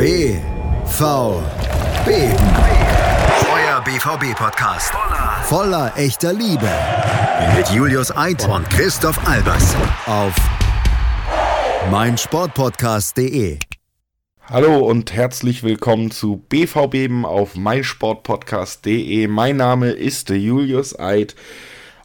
BVB. Euer BVB-Podcast. Voller echter Liebe. Mit Julius Eid und Christoph Albers. Auf meinsportpodcast.de. Hallo und herzlich willkommen zu BVB auf meinsportpodcast.de. Mein Name ist Julius Eid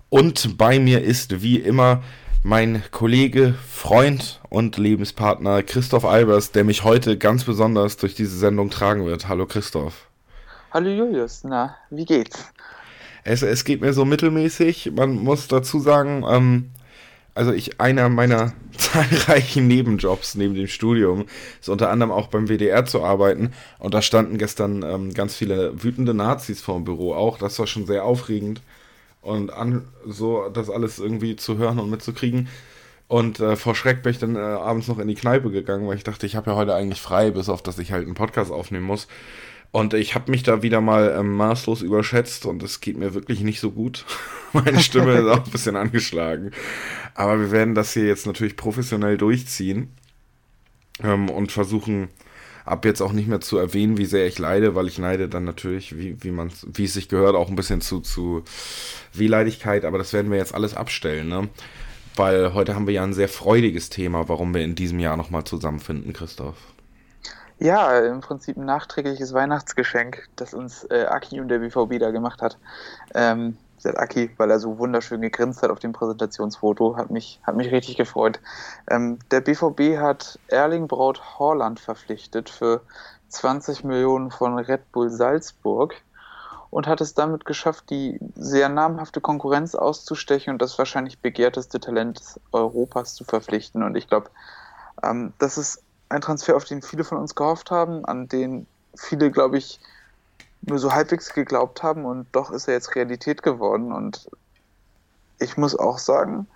und bei mir ist wie immer mein Kollege, Freund und Lebenspartner Christoph Albers, der mich heute ganz besonders durch diese Sendung tragen wird. Hallo Christoph. Hallo Julius, na, wie geht's? Es, es geht mir so mittelmäßig. Man muss dazu sagen, ähm, also ich, einer meiner zahlreichen Nebenjobs neben dem Studium ist unter anderem auch beim WDR zu arbeiten. Und da standen gestern ähm, ganz viele wütende Nazis vor dem Büro auch. Das war schon sehr aufregend und an, so das alles irgendwie zu hören und mitzukriegen. Und äh, vor Schreck bin ich dann äh, abends noch in die Kneipe gegangen, weil ich dachte, ich habe ja heute eigentlich frei, bis auf dass ich halt einen Podcast aufnehmen muss. Und ich habe mich da wieder mal ähm, maßlos überschätzt und es geht mir wirklich nicht so gut. Meine Stimme ist auch ein bisschen angeschlagen. Aber wir werden das hier jetzt natürlich professionell durchziehen ähm, und versuchen, ab jetzt auch nicht mehr zu erwähnen, wie sehr ich leide, weil ich neide dann natürlich, wie, wie man wie es sich gehört, auch ein bisschen zu, zu Wehleidigkeit, aber das werden wir jetzt alles abstellen, ne? Weil heute haben wir ja ein sehr freudiges Thema, warum wir in diesem Jahr nochmal zusammenfinden, Christoph. Ja, im Prinzip ein nachträgliches Weihnachtsgeschenk, das uns äh, Aki und der BVB da gemacht hat. Ähm, der Aki, weil er so wunderschön gegrinst hat auf dem Präsentationsfoto, hat mich, hat mich richtig gefreut. Ähm, der BVB hat Erling Braut Horland verpflichtet für 20 Millionen von Red Bull Salzburg und hat es damit geschafft, die sehr namhafte Konkurrenz auszustechen und das wahrscheinlich begehrteste Talent Europas zu verpflichten. Und ich glaube, ähm, das ist ein Transfer, auf den viele von uns gehofft haben, an den viele, glaube ich, nur so halbwegs geglaubt haben und doch ist er jetzt Realität geworden. Und ich muss auch sagen,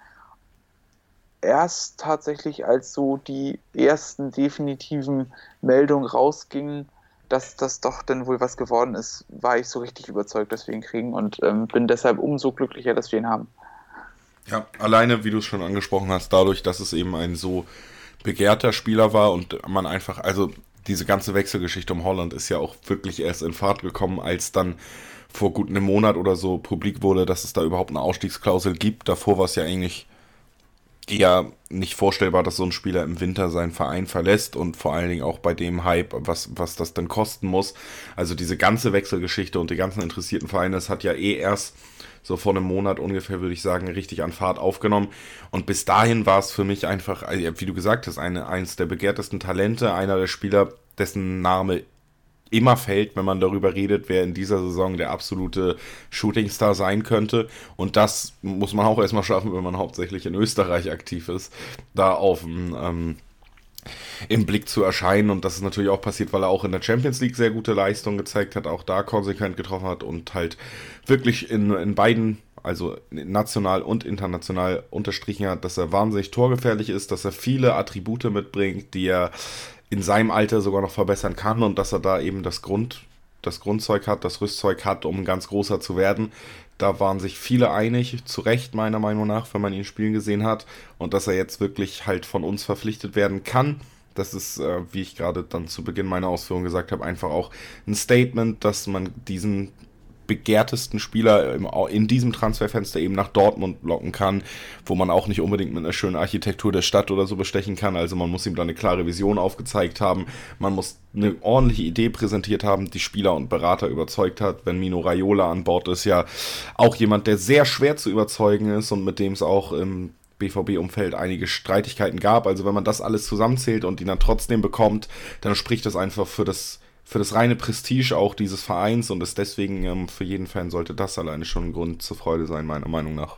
erst tatsächlich als so die ersten definitiven Meldungen rausgingen, dass das doch denn wohl was geworden ist, war ich so richtig überzeugt, dass wir ihn kriegen und ähm, bin deshalb umso glücklicher, dass wir ihn haben. Ja, alleine, wie du es schon angesprochen hast, dadurch, dass es eben ein so begehrter Spieler war und man einfach, also diese ganze Wechselgeschichte um Holland ist ja auch wirklich erst in Fahrt gekommen, als dann vor gut einem Monat oder so publik wurde, dass es da überhaupt eine Ausstiegsklausel gibt. Davor war es ja eigentlich eher nicht vorstellbar, dass so ein Spieler im Winter seinen Verein verlässt und vor allen Dingen auch bei dem Hype, was, was das denn kosten muss. Also diese ganze Wechselgeschichte und die ganzen interessierten Vereine, das hat ja eh erst so vor einem Monat ungefähr, würde ich sagen, richtig an Fahrt aufgenommen. Und bis dahin war es für mich einfach, wie du gesagt hast, eine, eines der begehrtesten Talente, einer der Spieler, dessen Name immer fällt, wenn man darüber redet, wer in dieser Saison der absolute Shootingstar sein könnte. Und das muss man auch erstmal schaffen, wenn man hauptsächlich in Österreich aktiv ist, da auf dem ähm, im Blick zu erscheinen. Und das ist natürlich auch passiert, weil er auch in der Champions League sehr gute Leistungen gezeigt hat, auch da konsequent getroffen hat und halt wirklich in, in beiden, also national und international unterstrichen hat, dass er wahnsinnig torgefährlich ist, dass er viele Attribute mitbringt, die er in seinem Alter sogar noch verbessern kann und dass er da eben das Grund, das Grundzeug hat, das Rüstzeug hat, um ganz großer zu werden. Da waren sich viele einig, zu Recht meiner Meinung nach, wenn man ihn spielen gesehen hat. Und dass er jetzt wirklich halt von uns verpflichtet werden kann. Das ist, äh, wie ich gerade dann zu Beginn meiner Ausführung gesagt habe, einfach auch ein Statement, dass man diesen begehrtesten Spieler in diesem Transferfenster eben nach Dortmund locken kann, wo man auch nicht unbedingt mit einer schönen Architektur der Stadt oder so bestechen kann. Also man muss ihm da eine klare Vision aufgezeigt haben, man muss eine ordentliche Idee präsentiert haben, die Spieler und Berater überzeugt hat. Wenn Mino Raiola an Bord ist, ja auch jemand, der sehr schwer zu überzeugen ist und mit dem es auch im BVB-Umfeld einige Streitigkeiten gab. Also wenn man das alles zusammenzählt und ihn dann trotzdem bekommt, dann spricht das einfach für das für das reine Prestige auch dieses Vereins und ist deswegen ähm, für jeden Fan sollte das alleine schon ein Grund zur Freude sein, meiner Meinung nach.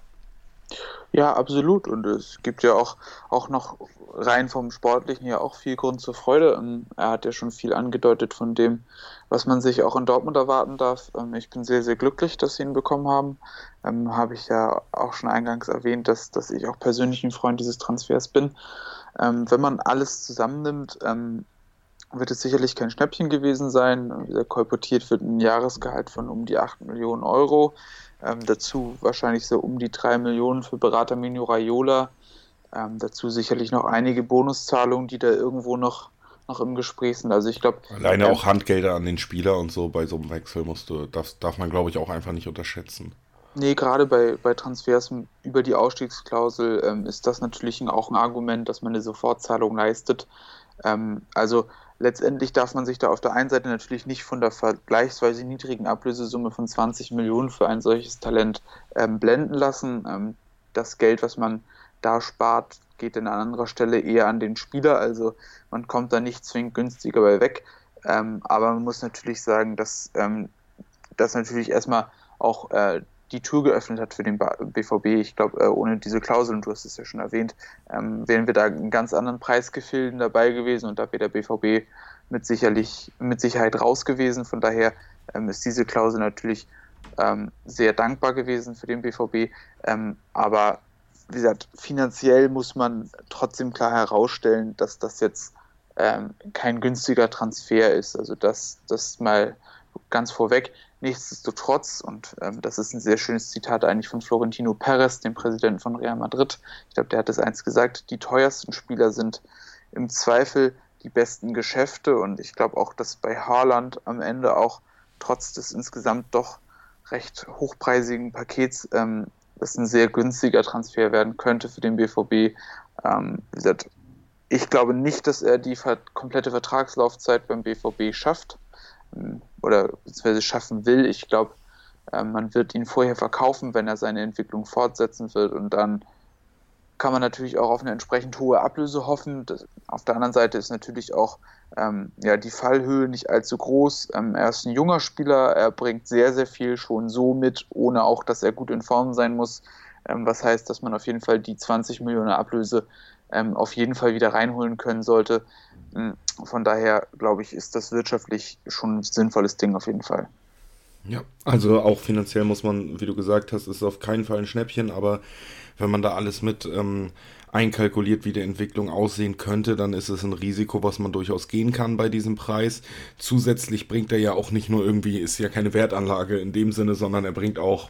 Ja, absolut. Und es gibt ja auch, auch noch rein vom Sportlichen ja auch viel Grund zur Freude. Ähm, er hat ja schon viel angedeutet von dem, was man sich auch in Dortmund erwarten darf. Ähm, ich bin sehr, sehr glücklich, dass sie ihn bekommen haben. Ähm, Habe ich ja auch schon eingangs erwähnt, dass, dass ich auch persönlich ein Freund dieses Transfers bin. Ähm, wenn man alles zusammennimmt, ähm, wird es sicherlich kein Schnäppchen gewesen sein. Wie kolportiert wird ein Jahresgehalt von um die 8 Millionen Euro. Ähm, dazu wahrscheinlich so um die 3 Millionen für Berater Minio Raiola. Ähm, dazu sicherlich noch einige Bonuszahlungen, die da irgendwo noch, noch im Gespräch sind. Also ich glaube. Alleine ähm, auch Handgelder an den Spieler und so bei so einem Wechsel musst du, das darf man, glaube ich, auch einfach nicht unterschätzen. Nee, gerade bei, bei Transfers über die Ausstiegsklausel ähm, ist das natürlich auch ein Argument, dass man eine Sofortzahlung leistet. Ähm, also letztendlich darf man sich da auf der einen Seite natürlich nicht von der vergleichsweise niedrigen Ablösesumme von 20 Millionen für ein solches Talent ähm, blenden lassen. Ähm, das Geld, was man da spart, geht an anderer Stelle eher an den Spieler. Also man kommt da nicht zwingend günstiger bei weg. Ähm, aber man muss natürlich sagen, dass ähm, das natürlich erstmal auch äh, die Tür geöffnet hat für den BVB. Ich glaube, äh, ohne diese Klauseln, du hast es ja schon erwähnt, ähm, wären wir da in ganz anderen Preisgefilden dabei gewesen und da wäre der BVB mit, sicherlich, mit Sicherheit raus gewesen. Von daher ähm, ist diese Klausel natürlich ähm, sehr dankbar gewesen für den BVB. Ähm, aber wie gesagt, finanziell muss man trotzdem klar herausstellen, dass das jetzt ähm, kein günstiger Transfer ist. Also das, das mal ganz vorweg. Nichtsdestotrotz, und ähm, das ist ein sehr schönes Zitat eigentlich von Florentino Perez, dem Präsidenten von Real Madrid, ich glaube, der hat es eins gesagt, die teuersten Spieler sind im Zweifel die besten Geschäfte. Und ich glaube auch, dass bei Haaland am Ende auch trotz des insgesamt doch recht hochpreisigen Pakets ähm, das ein sehr günstiger Transfer werden könnte für den BVB. Ähm, wie gesagt, ich glaube nicht, dass er die komplette Vertragslaufzeit beim BVB schafft oder beziehungsweise schaffen will. Ich glaube, ähm, man wird ihn vorher verkaufen, wenn er seine Entwicklung fortsetzen wird und dann kann man natürlich auch auf eine entsprechend hohe Ablöse hoffen. Das, auf der anderen Seite ist natürlich auch ähm, ja, die Fallhöhe nicht allzu groß. Ähm, er ist ein junger Spieler, er bringt sehr, sehr viel schon so mit, ohne auch, dass er gut in Form sein muss. Ähm, was heißt, dass man auf jeden Fall die 20 Millionen Ablöse ähm, auf jeden Fall wieder reinholen können sollte. Hm, von daher glaube ich, ist das wirtschaftlich schon ein sinnvolles Ding auf jeden Fall. Ja, also auch finanziell muss man, wie du gesagt hast, ist auf keinen Fall ein Schnäppchen, aber wenn man da alles mit ähm, einkalkuliert, wie die Entwicklung aussehen könnte, dann ist es ein Risiko, was man durchaus gehen kann bei diesem Preis. Zusätzlich bringt er ja auch nicht nur irgendwie, ist ja keine Wertanlage in dem Sinne, sondern er bringt auch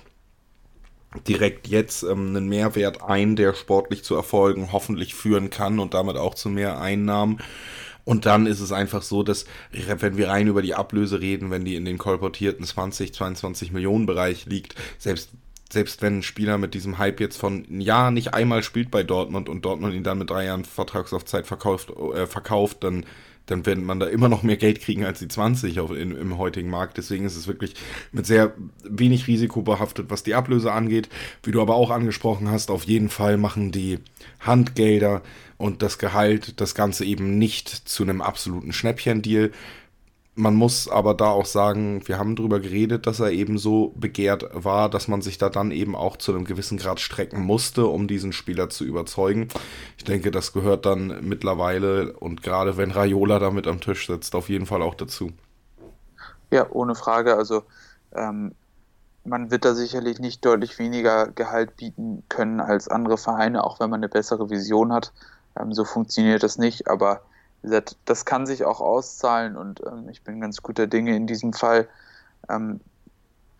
direkt jetzt ähm, einen Mehrwert ein, der sportlich zu Erfolgen hoffentlich führen kann und damit auch zu mehr Einnahmen. Und dann ist es einfach so, dass, wenn wir rein über die Ablöse reden, wenn die in den kolportierten 20, 22 Millionen Bereich liegt, selbst selbst wenn ein Spieler mit diesem Hype jetzt von ein Jahr nicht einmal spielt bei Dortmund und Dortmund ihn dann mit drei Jahren Vertragslaufzeit verkauft, äh, verkauft dann dann wird man da immer noch mehr Geld kriegen als die 20 auf, in, im heutigen Markt. Deswegen ist es wirklich mit sehr wenig Risiko behaftet, was die Ablöse angeht. Wie du aber auch angesprochen hast, auf jeden Fall machen die Handgelder und das Gehalt das Ganze eben nicht zu einem absoluten Schnäppchen-Deal. Man muss aber da auch sagen, wir haben darüber geredet, dass er eben so begehrt war, dass man sich da dann eben auch zu einem gewissen Grad strecken musste, um diesen Spieler zu überzeugen. Ich denke, das gehört dann mittlerweile und gerade wenn Raiola da mit am Tisch sitzt, auf jeden Fall auch dazu. Ja, ohne Frage. Also ähm, man wird da sicherlich nicht deutlich weniger Gehalt bieten können als andere Vereine, auch wenn man eine bessere Vision hat. Ähm, so funktioniert das nicht, aber wie gesagt, das kann sich auch auszahlen und ähm, ich bin ganz guter Dinge in diesem Fall. Ähm,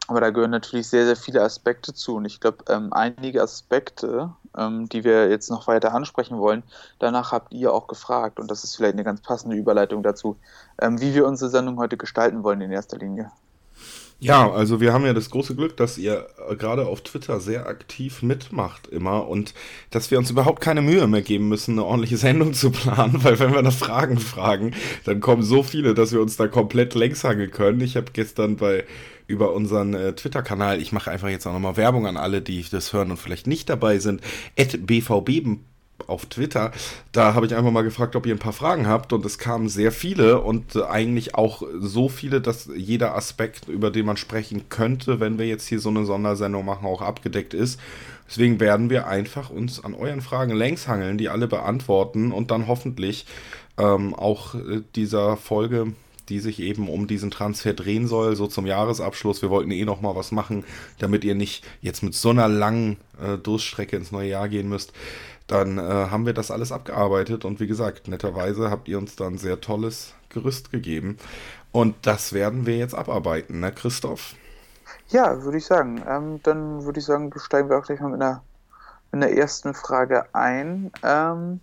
aber da gehören natürlich sehr, sehr viele Aspekte zu und ich glaube, ähm, einige Aspekte, ähm, die wir jetzt noch weiter ansprechen wollen, danach habt ihr auch gefragt und das ist vielleicht eine ganz passende Überleitung dazu, wie wir unsere Sendung heute gestalten wollen in erster Linie. Ja, also wir haben ja das große Glück, dass ihr gerade auf Twitter sehr aktiv mitmacht immer und dass wir uns überhaupt keine Mühe mehr geben müssen, eine ordentliche Sendung zu planen, weil wenn wir nach Fragen fragen, dann kommen so viele, dass wir uns da komplett längs hangeln können. Ich habe gestern bei über unseren äh, Twitter-Kanal, ich mache einfach jetzt auch nochmal Werbung an alle, die das hören und vielleicht nicht dabei sind, at bvb auf Twitter. Da habe ich einfach mal gefragt, ob ihr ein paar Fragen habt und es kamen sehr viele und äh, eigentlich auch so viele, dass jeder Aspekt, über den man sprechen könnte, wenn wir jetzt hier so eine Sondersendung machen, auch abgedeckt ist. Deswegen werden wir einfach uns an euren Fragen längs hangeln, die alle beantworten und dann hoffentlich ähm, auch äh, dieser Folge die sich eben um diesen Transfer drehen soll, so zum Jahresabschluss. Wir wollten eh noch mal was machen, damit ihr nicht jetzt mit so einer langen äh, Durststrecke ins neue Jahr gehen müsst dann äh, haben wir das alles abgearbeitet und wie gesagt, netterweise habt ihr uns dann sehr tolles Gerüst gegeben. Und das werden wir jetzt abarbeiten, ne, Christoph? Ja, würde ich sagen. Ähm, dann würde ich sagen, steigen wir auch gleich mal mit einer, mit einer ersten Frage ein. Ähm,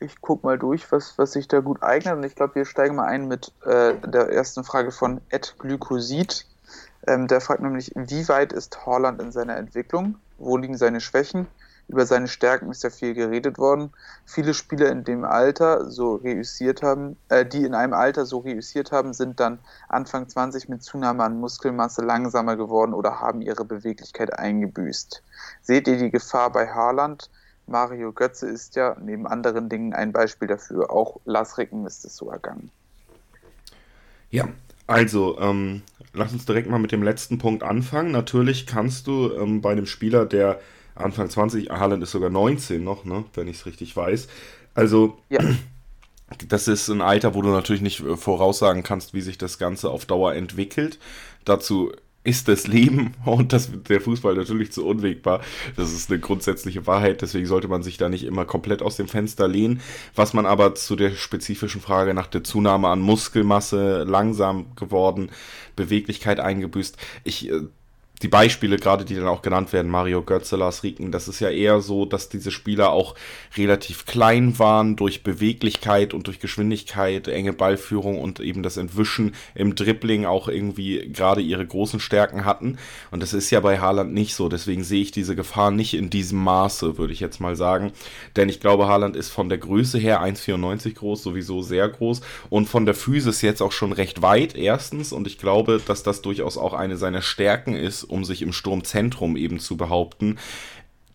ich gucke mal durch, was, was sich da gut eignet. Und ich glaube, wir steigen mal ein mit äh, der ersten Frage von Ed Glykosid. Ähm, der fragt nämlich, wie weit ist Holland in seiner Entwicklung? Wo liegen seine Schwächen? Über seine Stärken ist ja viel geredet worden. Viele Spieler in dem Alter so reüssiert haben, äh, die in einem Alter so reüssiert haben, sind dann Anfang 20 mit Zunahme an Muskelmasse langsamer geworden oder haben ihre Beweglichkeit eingebüßt. Seht ihr die Gefahr bei Haaland? Mario Götze ist ja neben anderen Dingen ein Beispiel dafür. Auch Lars Ricken ist es so ergangen. Ja, also, ähm, lass uns direkt mal mit dem letzten Punkt anfangen. Natürlich kannst du ähm, bei einem Spieler, der Anfang 20, Haaland ist sogar 19 noch, ne, wenn ich es richtig weiß. Also, ja. das ist ein Alter, wo du natürlich nicht äh, voraussagen kannst, wie sich das Ganze auf Dauer entwickelt. Dazu ist das Leben und das, der Fußball natürlich zu unwegbar. Das ist eine grundsätzliche Wahrheit, deswegen sollte man sich da nicht immer komplett aus dem Fenster lehnen. Was man aber zu der spezifischen Frage nach der Zunahme an Muskelmasse langsam geworden, Beweglichkeit eingebüßt. Ich äh, die Beispiele, gerade die dann auch genannt werden, Mario Götze, Lars Rieken, das ist ja eher so, dass diese Spieler auch relativ klein waren durch Beweglichkeit und durch Geschwindigkeit, enge Ballführung und eben das Entwischen im Dribbling auch irgendwie gerade ihre großen Stärken hatten. Und das ist ja bei Haaland nicht so. Deswegen sehe ich diese Gefahr nicht in diesem Maße, würde ich jetzt mal sagen. Denn ich glaube, Haaland ist von der Größe her 1,94 groß, sowieso sehr groß und von der Physis jetzt auch schon recht weit, erstens. Und ich glaube, dass das durchaus auch eine seiner Stärken ist, um sich im Sturmzentrum eben zu behaupten.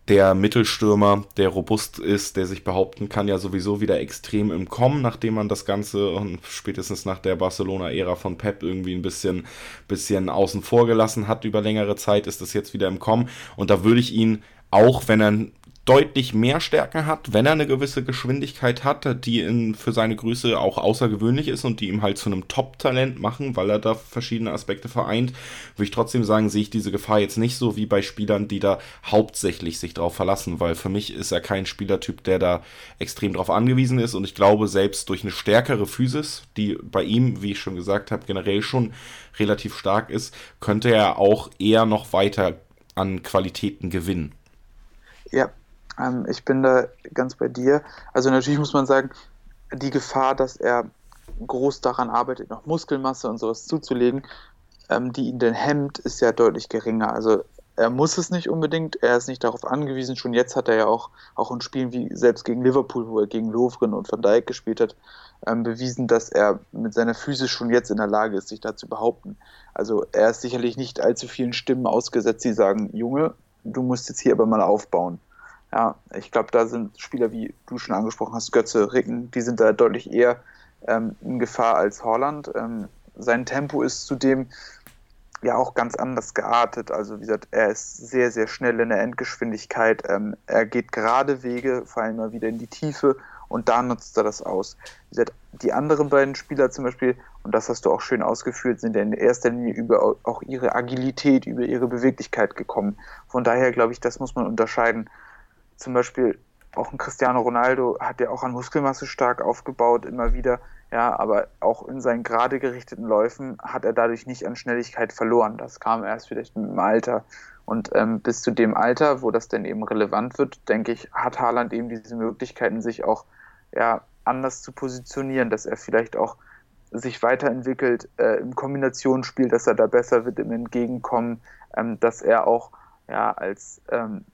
Der Mittelstürmer, der robust ist, der sich behaupten kann, ja sowieso wieder extrem im Kommen, nachdem man das Ganze und spätestens nach der Barcelona-Ära von Pep irgendwie ein bisschen, bisschen außen vor gelassen hat über längere Zeit, ist das jetzt wieder im Kommen. Und da würde ich ihn, auch wenn er deutlich mehr Stärke hat, wenn er eine gewisse Geschwindigkeit hat, die in, für seine Größe auch außergewöhnlich ist und die ihm halt zu einem Top-Talent machen, weil er da verschiedene Aspekte vereint, würde ich trotzdem sagen, sehe ich diese Gefahr jetzt nicht so wie bei Spielern, die da hauptsächlich sich drauf verlassen, weil für mich ist er kein Spielertyp, der da extrem drauf angewiesen ist und ich glaube, selbst durch eine stärkere Physis, die bei ihm, wie ich schon gesagt habe, generell schon relativ stark ist, könnte er auch eher noch weiter an Qualitäten gewinnen. Ja, ähm, ich bin da ganz bei dir. Also natürlich muss man sagen, die Gefahr, dass er groß daran arbeitet, noch Muskelmasse und sowas zuzulegen, ähm, die ihn denn hemmt, ist ja deutlich geringer. Also er muss es nicht unbedingt, er ist nicht darauf angewiesen. Schon jetzt hat er ja auch, auch in Spielen wie selbst gegen Liverpool, wo er gegen Lovren und Van Dijk gespielt hat, ähm, bewiesen, dass er mit seiner Physis schon jetzt in der Lage ist, sich da zu behaupten. Also er ist sicherlich nicht allzu vielen Stimmen ausgesetzt, die sagen, Junge, du musst jetzt hier aber mal aufbauen. Ja, ich glaube, da sind Spieler, wie du schon angesprochen hast, Götze, Ricken, die sind da deutlich eher ähm, in Gefahr als Holland. Ähm, sein Tempo ist zudem ja auch ganz anders geartet. Also wie gesagt, er ist sehr, sehr schnell in der Endgeschwindigkeit. Ähm, er geht gerade Wege, vor allem mal wieder in die Tiefe und da nutzt er das aus. Wie gesagt, die anderen beiden Spieler zum Beispiel, und das hast du auch schön ausgeführt, sind ja in erster Linie über auch ihre Agilität, über ihre Beweglichkeit gekommen. Von daher glaube ich, das muss man unterscheiden zum Beispiel auch ein Cristiano Ronaldo hat ja auch an Muskelmasse stark aufgebaut, immer wieder. Ja, aber auch in seinen gerade gerichteten Läufen hat er dadurch nicht an Schnelligkeit verloren. Das kam erst vielleicht mit dem Alter. Und ähm, bis zu dem Alter, wo das denn eben relevant wird, denke ich, hat Haaland eben diese Möglichkeiten, sich auch ja, anders zu positionieren, dass er vielleicht auch sich weiterentwickelt äh, im Kombinationsspiel, dass er da besser wird im Entgegenkommen, ähm, dass er auch ja, als ähm,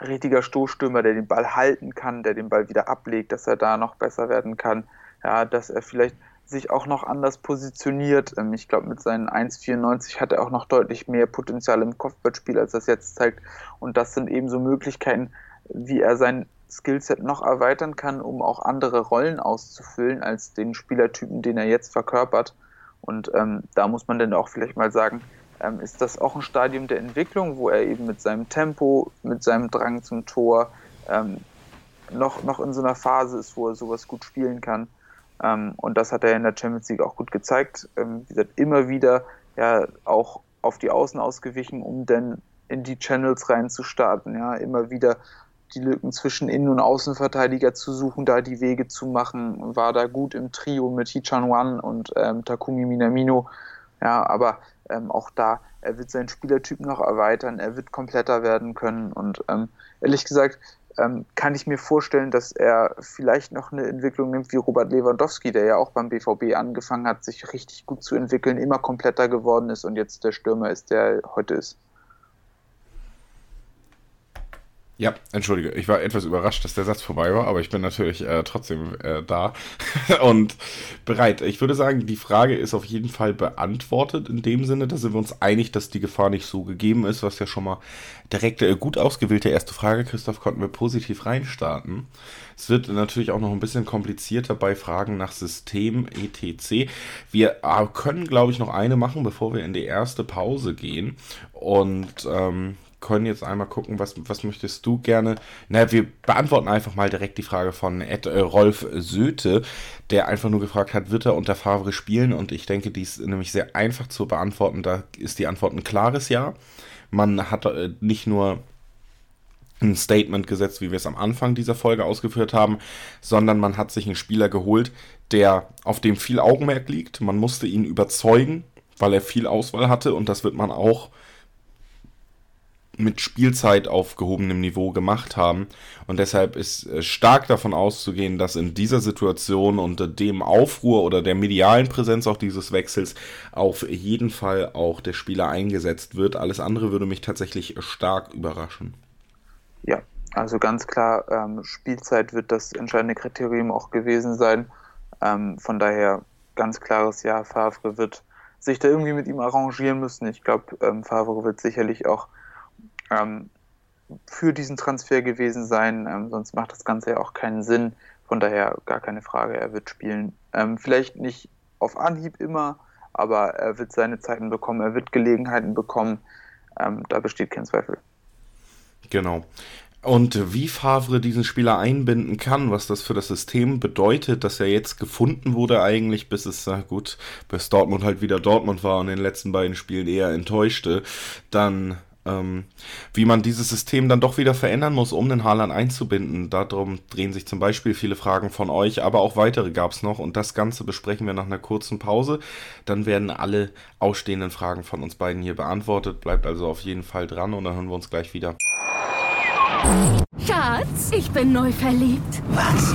richtiger Stoßstürmer, der den Ball halten kann, der den Ball wieder ablegt, dass er da noch besser werden kann, ja, dass er vielleicht sich auch noch anders positioniert. Ähm, ich glaube, mit seinen 1,94 hat er auch noch deutlich mehr Potenzial im Kopfballspiel, als das jetzt zeigt. Und das sind eben so Möglichkeiten, wie er sein Skillset noch erweitern kann, um auch andere Rollen auszufüllen als den Spielertypen, den er jetzt verkörpert. Und ähm, da muss man dann auch vielleicht mal sagen, ähm, ist das auch ein Stadium der Entwicklung, wo er eben mit seinem Tempo, mit seinem Drang zum Tor ähm, noch, noch in so einer Phase ist, wo er sowas gut spielen kann. Ähm, und das hat er in der Champions League auch gut gezeigt. Ähm, wie gesagt, immer wieder ja auch auf die Außen ausgewichen, um dann in die Channels reinzustarten. Ja, immer wieder die Lücken zwischen Innen- und Außenverteidiger zu suchen, da die Wege zu machen, war da gut im Trio mit Hichan Wan und ähm, Takumi Minamino. Ja, aber ähm, auch da, er wird seinen Spielertyp noch erweitern, er wird kompletter werden können und ähm, ehrlich gesagt, ähm, kann ich mir vorstellen, dass er vielleicht noch eine Entwicklung nimmt wie Robert Lewandowski, der ja auch beim BVB angefangen hat, sich richtig gut zu entwickeln, immer kompletter geworden ist und jetzt der Stürmer ist, der er heute ist. Ja, entschuldige, ich war etwas überrascht, dass der Satz vorbei war, aber ich bin natürlich äh, trotzdem äh, da und bereit. Ich würde sagen, die Frage ist auf jeden Fall beantwortet in dem Sinne, da sind wir uns einig, dass die Gefahr nicht so gegeben ist, was ja schon mal direkt äh, gut ausgewählte erste Frage, Christoph, konnten wir positiv reinstarten. Es wird natürlich auch noch ein bisschen komplizierter bei Fragen nach System etc. Wir äh, können, glaube ich, noch eine machen, bevor wir in die erste Pause gehen und ähm, können jetzt einmal gucken, was, was möchtest du gerne? Na, wir beantworten einfach mal direkt die Frage von Ed, äh, Rolf Söte, der einfach nur gefragt hat, wird er unter Favre spielen? Und ich denke, die ist nämlich sehr einfach zu beantworten. Da ist die Antwort ein klares Ja. Man hat äh, nicht nur ein Statement gesetzt, wie wir es am Anfang dieser Folge ausgeführt haben, sondern man hat sich einen Spieler geholt, der auf dem viel Augenmerk liegt. Man musste ihn überzeugen, weil er viel Auswahl hatte und das wird man auch mit Spielzeit auf gehobenem Niveau gemacht haben. Und deshalb ist äh, stark davon auszugehen, dass in dieser Situation unter dem Aufruhr oder der medialen Präsenz auch dieses Wechsels auf jeden Fall auch der Spieler eingesetzt wird. Alles andere würde mich tatsächlich stark überraschen. Ja, also ganz klar, ähm, Spielzeit wird das entscheidende Kriterium auch gewesen sein. Ähm, von daher ganz klares Ja, Favre wird sich da irgendwie mit ihm arrangieren müssen. Ich glaube, ähm, Favre wird sicherlich auch ähm, für diesen Transfer gewesen sein. Ähm, sonst macht das Ganze ja auch keinen Sinn. Von daher gar keine Frage, er wird spielen. Ähm, vielleicht nicht auf Anhieb immer, aber er wird seine Zeiten bekommen, er wird Gelegenheiten bekommen. Ähm, da besteht kein Zweifel. Genau. Und wie Favre diesen Spieler einbinden kann, was das für das System bedeutet, dass er jetzt gefunden wurde eigentlich, bis es, na gut, bis Dortmund halt wieder Dortmund war und in den letzten beiden Spielen eher enttäuschte, dann ähm, wie man dieses System dann doch wieder verändern muss, um den Haaland einzubinden. Darum drehen sich zum Beispiel viele Fragen von euch, aber auch weitere gab es noch und das Ganze besprechen wir nach einer kurzen Pause. Dann werden alle ausstehenden Fragen von uns beiden hier beantwortet. Bleibt also auf jeden Fall dran und dann hören wir uns gleich wieder. Schatz, ich bin neu verliebt. Was?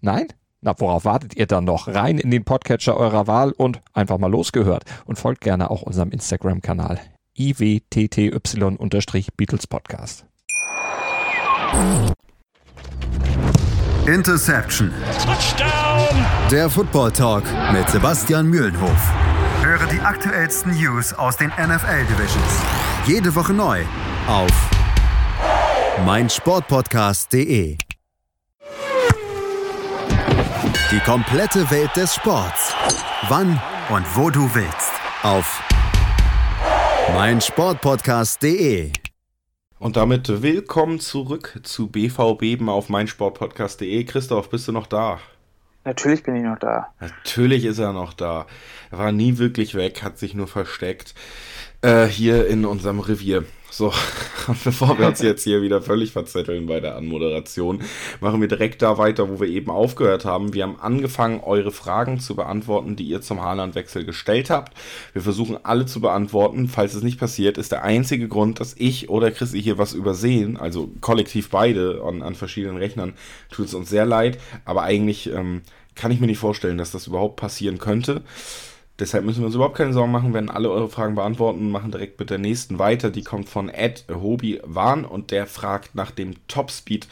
Nein? Na, worauf wartet ihr dann noch? Rein in den Podcatcher eurer Wahl und einfach mal losgehört. Und folgt gerne auch unserem Instagram-Kanal iwtty-Beatles Podcast. Interception. Touchdown. Der Football Talk mit Sebastian Mühlenhof. Höre die aktuellsten News aus den NFL Divisions. Jede Woche neu auf meinsportpodcast.de. Die komplette Welt des Sports. Wann und wo du willst. Auf meinsportpodcast.de. Und damit willkommen zurück zu BVB auf meinsportpodcast.de. Christoph, bist du noch da? Natürlich bin ich noch da. Natürlich ist er noch da. Er war nie wirklich weg, hat sich nur versteckt. Äh, hier in unserem Revier. So, bevor wir uns jetzt hier wieder völlig verzetteln bei der Anmoderation, machen wir direkt da weiter, wo wir eben aufgehört haben. Wir haben angefangen, eure Fragen zu beantworten, die ihr zum Haaland-Wechsel gestellt habt. Wir versuchen alle zu beantworten. Falls es nicht passiert, ist der einzige Grund, dass ich oder Christi hier was übersehen, also kollektiv beide an, an verschiedenen Rechnern, tut es uns sehr leid. Aber eigentlich ähm, kann ich mir nicht vorstellen, dass das überhaupt passieren könnte. Deshalb müssen wir uns überhaupt keine Sorgen machen, wenn alle eure Fragen beantworten und machen direkt mit der nächsten weiter. Die kommt von Ed Hobie Wahn und der fragt nach dem Topspeed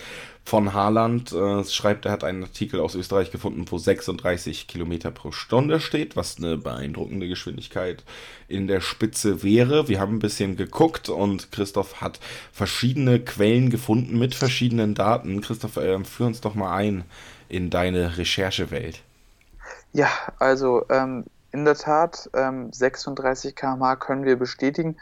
von Haaland. Äh, schreibt, er hat einen Artikel aus Österreich gefunden, wo 36 Kilometer pro Stunde steht, was eine beeindruckende Geschwindigkeit in der Spitze wäre. Wir haben ein bisschen geguckt und Christoph hat verschiedene Quellen gefunden mit verschiedenen Daten. Christoph, äh, führ uns doch mal ein in deine Recherchewelt. Ja, also ähm, in der Tat, ähm, 36 km/h können wir bestätigen.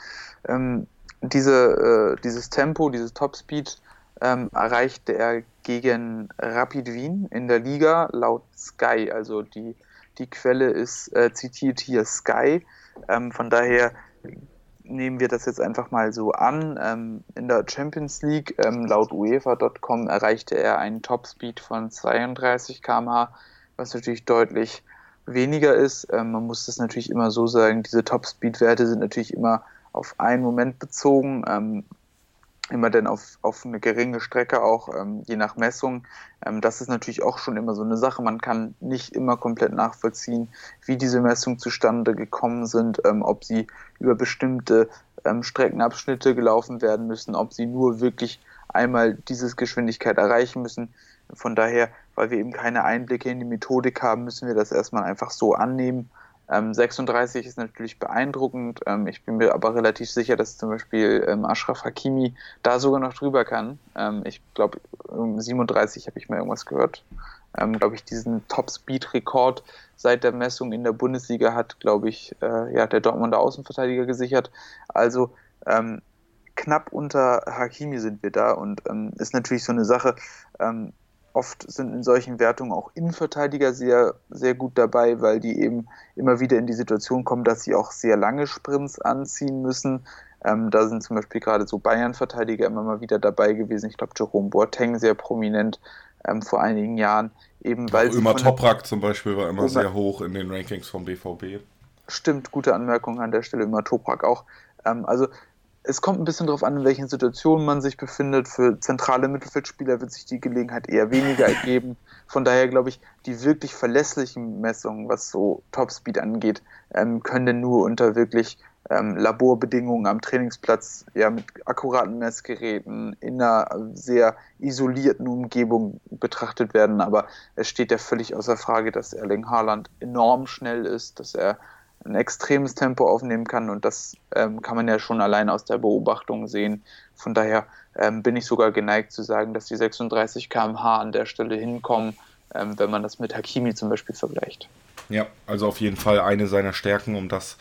Ähm, diese, äh, dieses Tempo, dieses Topspeed ähm, erreichte er gegen Rapid Wien in der Liga laut Sky. Also die, die Quelle ist äh, zitiert hier Sky. Ähm, von daher nehmen wir das jetzt einfach mal so an. Ähm, in der Champions League, ähm, laut UEFA.com, erreichte er einen Topspeed von 32 km/h, was natürlich deutlich weniger ist. Ähm, man muss das natürlich immer so sagen, diese Topspeed-Werte sind natürlich immer auf einen Moment bezogen. Ähm, immer denn auf, auf eine geringe Strecke auch, ähm, je nach Messung. Ähm, das ist natürlich auch schon immer so eine Sache. Man kann nicht immer komplett nachvollziehen, wie diese Messungen zustande gekommen sind, ähm, ob sie über bestimmte ähm, Streckenabschnitte gelaufen werden müssen, ob sie nur wirklich einmal diese Geschwindigkeit erreichen müssen. Von daher, weil wir eben keine Einblicke in die Methodik haben, müssen wir das erstmal einfach so annehmen ähm, 36 ist natürlich beeindruckend. Ähm, ich bin mir aber relativ sicher, dass zum Beispiel ähm, Ashraf Hakimi da sogar noch drüber kann. Ähm, ich glaube, um 37 habe ich mal irgendwas gehört. Ähm, glaube ich, diesen Top-Speed-Rekord seit der Messung in der Bundesliga hat, glaube ich, äh, ja, der Dortmunder Außenverteidiger gesichert. Also ähm, knapp unter Hakimi sind wir da und ist natürlich so eine Sache Oft sind in solchen Wertungen auch Innenverteidiger sehr, sehr gut dabei, weil die eben immer wieder in die Situation kommen, dass sie auch sehr lange Sprints anziehen müssen. Ähm, da sind zum Beispiel gerade so Bayern-Verteidiger immer mal wieder dabei gewesen. Ich glaube, Jerome Boateng sehr prominent ähm, vor einigen Jahren. Eben weil ja, Ömer Toprak zum Beispiel war immer Ömer sehr hoch in den Rankings vom BVB. Stimmt, gute Anmerkung an der Stelle, Ömer Toprak auch. Ähm, also es kommt ein bisschen darauf an, in welchen Situationen man sich befindet. Für zentrale Mittelfeldspieler wird sich die Gelegenheit eher weniger ergeben. Von daher glaube ich, die wirklich verlässlichen Messungen, was so Topspeed angeht, ähm, können nur unter wirklich ähm, Laborbedingungen am Trainingsplatz, ja, mit akkuraten Messgeräten in einer sehr isolierten Umgebung betrachtet werden. Aber es steht ja völlig außer Frage, dass Erling Haaland enorm schnell ist, dass er ein extremes Tempo aufnehmen kann und das ähm, kann man ja schon allein aus der Beobachtung sehen. Von daher ähm, bin ich sogar geneigt zu sagen, dass die 36 km/h an der Stelle hinkommen, ähm, wenn man das mit Hakimi zum Beispiel vergleicht. Ja, also auf jeden Fall eine seiner Stärken, um das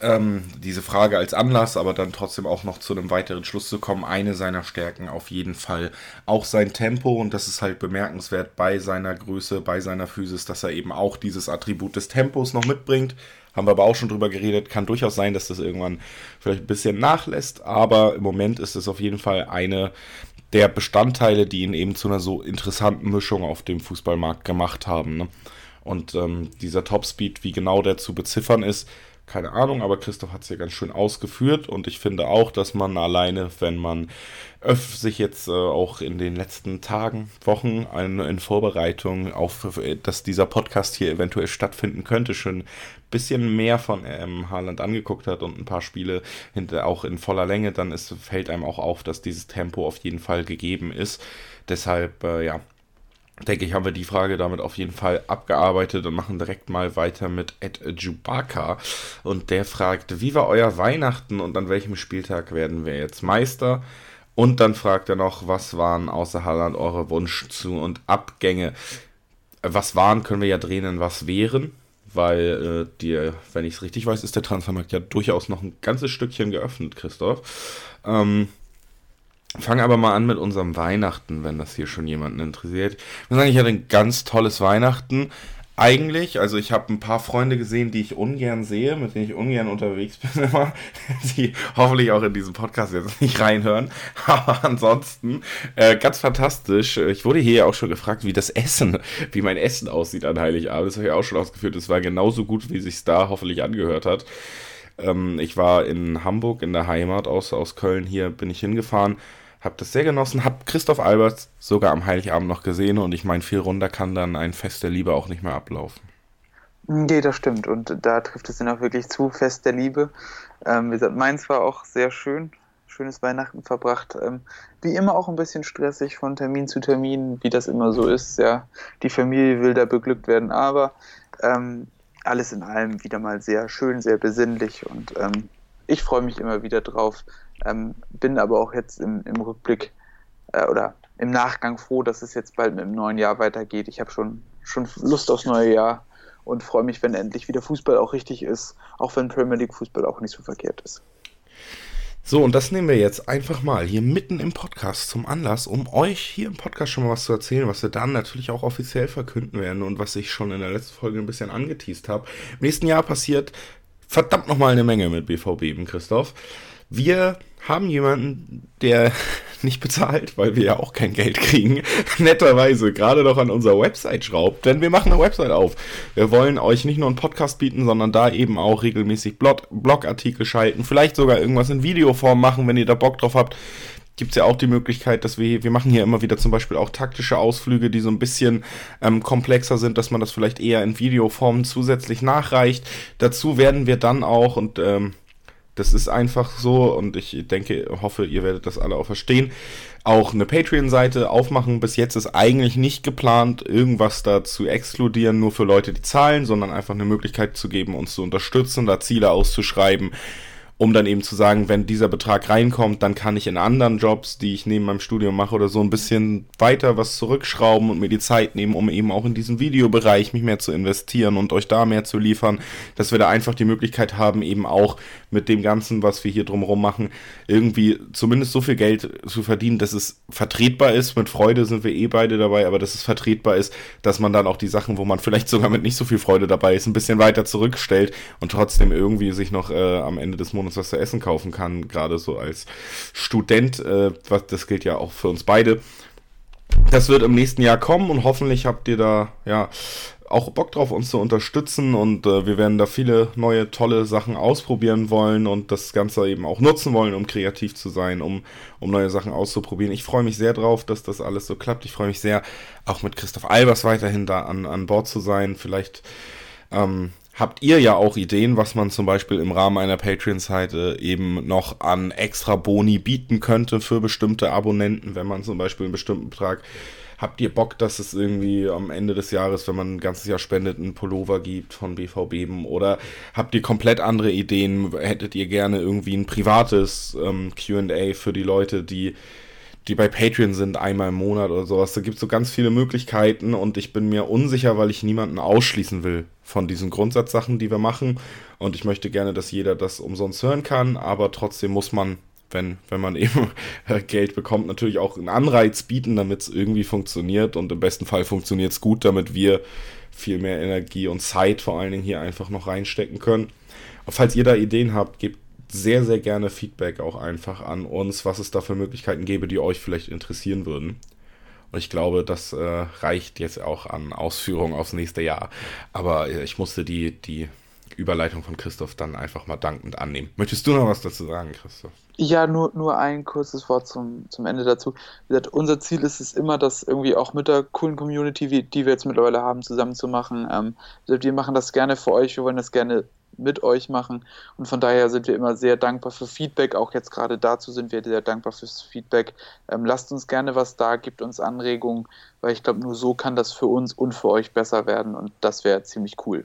ähm, diese Frage als Anlass, aber dann trotzdem auch noch zu einem weiteren Schluss zu kommen. Eine seiner Stärken auf jeden Fall auch sein Tempo und das ist halt bemerkenswert bei seiner Größe, bei seiner Physis, dass er eben auch dieses Attribut des Tempos noch mitbringt. Haben wir aber auch schon drüber geredet. Kann durchaus sein, dass das irgendwann vielleicht ein bisschen nachlässt, aber im Moment ist es auf jeden Fall eine der Bestandteile, die ihn eben zu einer so interessanten Mischung auf dem Fußballmarkt gemacht haben. Ne? Und ähm, dieser Topspeed, wie genau der zu beziffern ist, keine Ahnung, aber Christoph hat es ja ganz schön ausgeführt und ich finde auch, dass man alleine, wenn man öff sich jetzt äh, auch in den letzten Tagen, Wochen in, in Vorbereitung auf, äh, dass dieser Podcast hier eventuell stattfinden könnte, schon bisschen mehr von ähm, Haaland angeguckt hat und ein paar Spiele hinter, auch in voller Länge, dann ist, fällt einem auch auf, dass dieses Tempo auf jeden Fall gegeben ist. Deshalb, äh, ja, denke ich, haben wir die Frage damit auf jeden Fall abgearbeitet und machen direkt mal weiter mit Ed Jubaka. Und der fragt, wie war euer Weihnachten und an welchem Spieltag werden wir jetzt Meister? Und dann fragt er noch, was waren außer Haaland eure Wunsch zu und Abgänge? Was waren, können wir ja drehen in was wären, weil äh, dir, wenn ich es richtig weiß, ist der Transfermarkt ja durchaus noch ein ganzes Stückchen geöffnet, Christoph. Ähm, Fangen aber mal an mit unserem Weihnachten, wenn das hier schon jemanden interessiert. Ich muss sagen, ich hatte ein ganz tolles Weihnachten. Eigentlich, also ich habe ein paar Freunde gesehen, die ich ungern sehe, mit denen ich ungern unterwegs bin immer, die hoffentlich auch in diesem Podcast jetzt nicht reinhören. Aber ansonsten äh, ganz fantastisch. Ich wurde hier auch schon gefragt, wie das Essen, wie mein Essen aussieht an Heiligabend. Das habe ich auch schon ausgeführt. Es war genauso gut, wie sich da hoffentlich angehört hat. Ähm, ich war in Hamburg in der Heimat aus, aus Köln hier, bin ich hingefahren hab das sehr genossen, hab Christoph Alberts sogar am Heiligabend noch gesehen und ich meine, viel runder kann dann ein Fest der Liebe auch nicht mehr ablaufen. Nee, das stimmt und da trifft es dann auch wirklich zu, Fest der Liebe. Ähm, wie gesagt, meins war auch sehr schön, schönes Weihnachten verbracht. Ähm, wie immer auch ein bisschen stressig von Termin zu Termin, wie das immer so ist. Ja, die Familie will da beglückt werden, aber ähm, alles in allem wieder mal sehr schön, sehr besinnlich und ähm, ich freue mich immer wieder drauf, ähm, bin aber auch jetzt im, im Rückblick äh, oder im Nachgang froh, dass es jetzt bald mit dem neuen Jahr weitergeht. Ich habe schon, schon Lust aufs neue Jahr und freue mich, wenn endlich wieder Fußball auch richtig ist, auch wenn Premier League Fußball auch nicht so verkehrt ist. So, und das nehmen wir jetzt einfach mal hier mitten im Podcast zum Anlass, um euch hier im Podcast schon mal was zu erzählen, was wir dann natürlich auch offiziell verkünden werden und was ich schon in der letzten Folge ein bisschen angeteased habe. Im nächsten Jahr passiert verdammt nochmal eine Menge mit BVB, Christoph. Wir haben jemanden, der nicht bezahlt, weil wir ja auch kein Geld kriegen, netterweise gerade noch an unserer Website schraubt, denn wir machen eine Website auf. Wir wollen euch nicht nur einen Podcast bieten, sondern da eben auch regelmäßig Blog Blogartikel schalten, vielleicht sogar irgendwas in Videoform machen, wenn ihr da Bock drauf habt. Gibt es ja auch die Möglichkeit, dass wir, wir machen hier immer wieder zum Beispiel auch taktische Ausflüge, die so ein bisschen ähm, komplexer sind, dass man das vielleicht eher in Videoform zusätzlich nachreicht. Dazu werden wir dann auch, und ähm, das ist einfach so und ich denke, hoffe, ihr werdet das alle auch verstehen. Auch eine Patreon-Seite aufmachen. Bis jetzt ist eigentlich nicht geplant, irgendwas da zu exkludieren, nur für Leute, die zahlen, sondern einfach eine Möglichkeit zu geben, uns zu unterstützen, da Ziele auszuschreiben um dann eben zu sagen, wenn dieser Betrag reinkommt, dann kann ich in anderen Jobs, die ich neben meinem Studium mache oder so, ein bisschen weiter was zurückschrauben und mir die Zeit nehmen, um eben auch in diesen Videobereich mich mehr zu investieren und euch da mehr zu liefern, dass wir da einfach die Möglichkeit haben, eben auch mit dem Ganzen, was wir hier drumherum machen, irgendwie zumindest so viel Geld zu verdienen, dass es vertretbar ist. Mit Freude sind wir eh beide dabei, aber dass es vertretbar ist, dass man dann auch die Sachen, wo man vielleicht sogar mit nicht so viel Freude dabei ist, ein bisschen weiter zurückstellt und trotzdem irgendwie sich noch äh, am Ende des Monats uns was zu essen kaufen kann, gerade so als Student. Äh, was, das gilt ja auch für uns beide. Das wird im nächsten Jahr kommen und hoffentlich habt ihr da ja auch Bock drauf, uns zu unterstützen und äh, wir werden da viele neue, tolle Sachen ausprobieren wollen und das Ganze eben auch nutzen wollen, um kreativ zu sein, um, um neue Sachen auszuprobieren. Ich freue mich sehr drauf, dass das alles so klappt. Ich freue mich sehr, auch mit Christoph Albers weiterhin da an, an Bord zu sein. Vielleicht ähm, habt ihr ja auch Ideen, was man zum Beispiel im Rahmen einer Patreon-Seite eben noch an extra Boni bieten könnte für bestimmte Abonnenten, wenn man zum Beispiel einen bestimmten Betrag. Habt ihr Bock, dass es irgendwie am Ende des Jahres, wenn man ein ganzes Jahr spendet, einen Pullover gibt von BVB? Oder habt ihr komplett andere Ideen? Hättet ihr gerne irgendwie ein privates ähm, QA für die Leute, die die bei Patreon sind, einmal im Monat oder sowas. Da gibt es so ganz viele Möglichkeiten und ich bin mir unsicher, weil ich niemanden ausschließen will von diesen Grundsatzsachen, die wir machen. Und ich möchte gerne, dass jeder das umsonst hören kann, aber trotzdem muss man, wenn, wenn man eben Geld bekommt, natürlich auch einen Anreiz bieten, damit es irgendwie funktioniert. Und im besten Fall funktioniert es gut, damit wir viel mehr Energie und Zeit vor allen Dingen hier einfach noch reinstecken können. Und falls ihr da Ideen habt, gebt sehr, sehr gerne Feedback auch einfach an uns, was es da für Möglichkeiten gäbe, die euch vielleicht interessieren würden. Und ich glaube, das äh, reicht jetzt auch an Ausführungen aufs nächste Jahr. Aber äh, ich musste die, die Überleitung von Christoph dann einfach mal dankend annehmen. Möchtest du noch was dazu sagen, Christoph? Ja, nur, nur ein kurzes Wort zum, zum Ende dazu. Wie gesagt, unser Ziel ist es immer, das irgendwie auch mit der coolen Community, die wir jetzt mittlerweile haben, zusammen zu machen. Ähm, wir machen das gerne für euch, wir wollen das gerne mit euch machen. Und von daher sind wir immer sehr dankbar für Feedback. Auch jetzt gerade dazu sind wir sehr dankbar fürs Feedback. Ähm, lasst uns gerne was da, gibt uns Anregungen, weil ich glaube, nur so kann das für uns und für euch besser werden und das wäre ziemlich cool.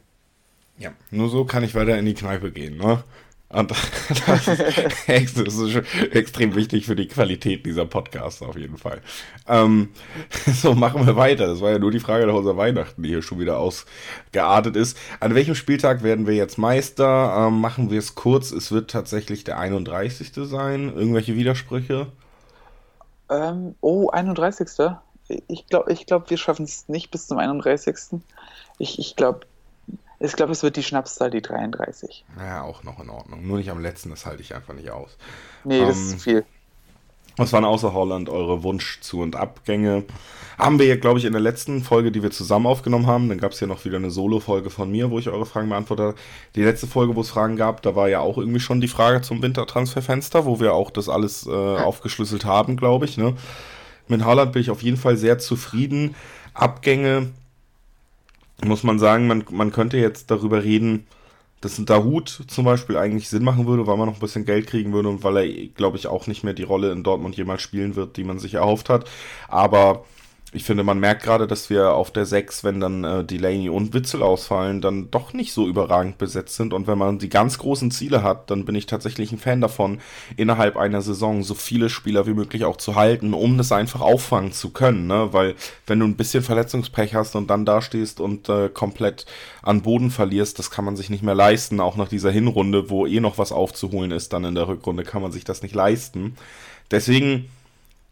Ja, nur so kann ich weiter in die Kneipe gehen, ne? Und das ist, das ist extrem wichtig für die Qualität dieser Podcasts auf jeden Fall. Ähm, so, machen wir weiter. Das war ja nur die Frage nach unserer Weihnachten, die hier schon wieder ausgeartet ist. An welchem Spieltag werden wir jetzt Meister? Ähm, machen wir es kurz. Es wird tatsächlich der 31. sein. Irgendwelche Widersprüche? Ähm, oh, 31. Ich glaube, ich glaub, wir schaffen es nicht bis zum 31. Ich, ich glaube, ich glaube, es wird die Schnapszahl, die 33. Ja, auch noch in Ordnung. Nur nicht am letzten, das halte ich einfach nicht aus. Nee, das ist ähm, viel. Was waren außer Holland eure Wunsch-Zu- und Abgänge? Haben wir ja, glaube ich, in der letzten Folge, die wir zusammen aufgenommen haben, dann gab es ja noch wieder eine Solo-Folge von mir, wo ich eure Fragen beantwortet habe. Die letzte Folge, wo es Fragen gab, da war ja auch irgendwie schon die Frage zum Wintertransferfenster, wo wir auch das alles äh, aufgeschlüsselt haben, glaube ich. Ne? Mit Holland bin ich auf jeden Fall sehr zufrieden. Abgänge muss man sagen, man, man könnte jetzt darüber reden, dass ein Dahut zum Beispiel eigentlich Sinn machen würde, weil man noch ein bisschen Geld kriegen würde und weil er, glaube ich, auch nicht mehr die Rolle in Dortmund jemals spielen wird, die man sich erhofft hat. Aber ich finde, man merkt gerade, dass wir auf der 6, wenn dann äh, Delaney und Witzel ausfallen, dann doch nicht so überragend besetzt sind. Und wenn man die ganz großen Ziele hat, dann bin ich tatsächlich ein Fan davon, innerhalb einer Saison so viele Spieler wie möglich auch zu halten, um das einfach auffangen zu können. Ne? Weil wenn du ein bisschen Verletzungspech hast und dann da stehst und äh, komplett an Boden verlierst, das kann man sich nicht mehr leisten. Auch nach dieser Hinrunde, wo eh noch was aufzuholen ist, dann in der Rückrunde kann man sich das nicht leisten. Deswegen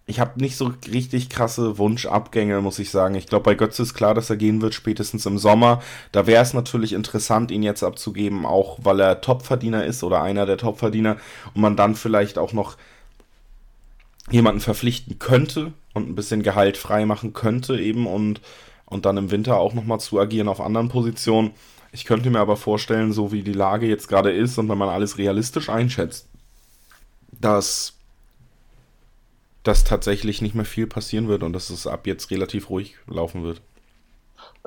ich habe nicht so richtig krasse Wunschabgänge, muss ich sagen. Ich glaube, bei Götze ist klar, dass er gehen wird, spätestens im Sommer. Da wäre es natürlich interessant, ihn jetzt abzugeben, auch weil er Topverdiener ist oder einer der Topverdiener und man dann vielleicht auch noch jemanden verpflichten könnte und ein bisschen Gehalt frei machen könnte eben und, und dann im Winter auch nochmal zu agieren auf anderen Positionen. Ich könnte mir aber vorstellen, so wie die Lage jetzt gerade ist und wenn man alles realistisch einschätzt, dass dass tatsächlich nicht mehr viel passieren wird und dass es ab jetzt relativ ruhig laufen wird.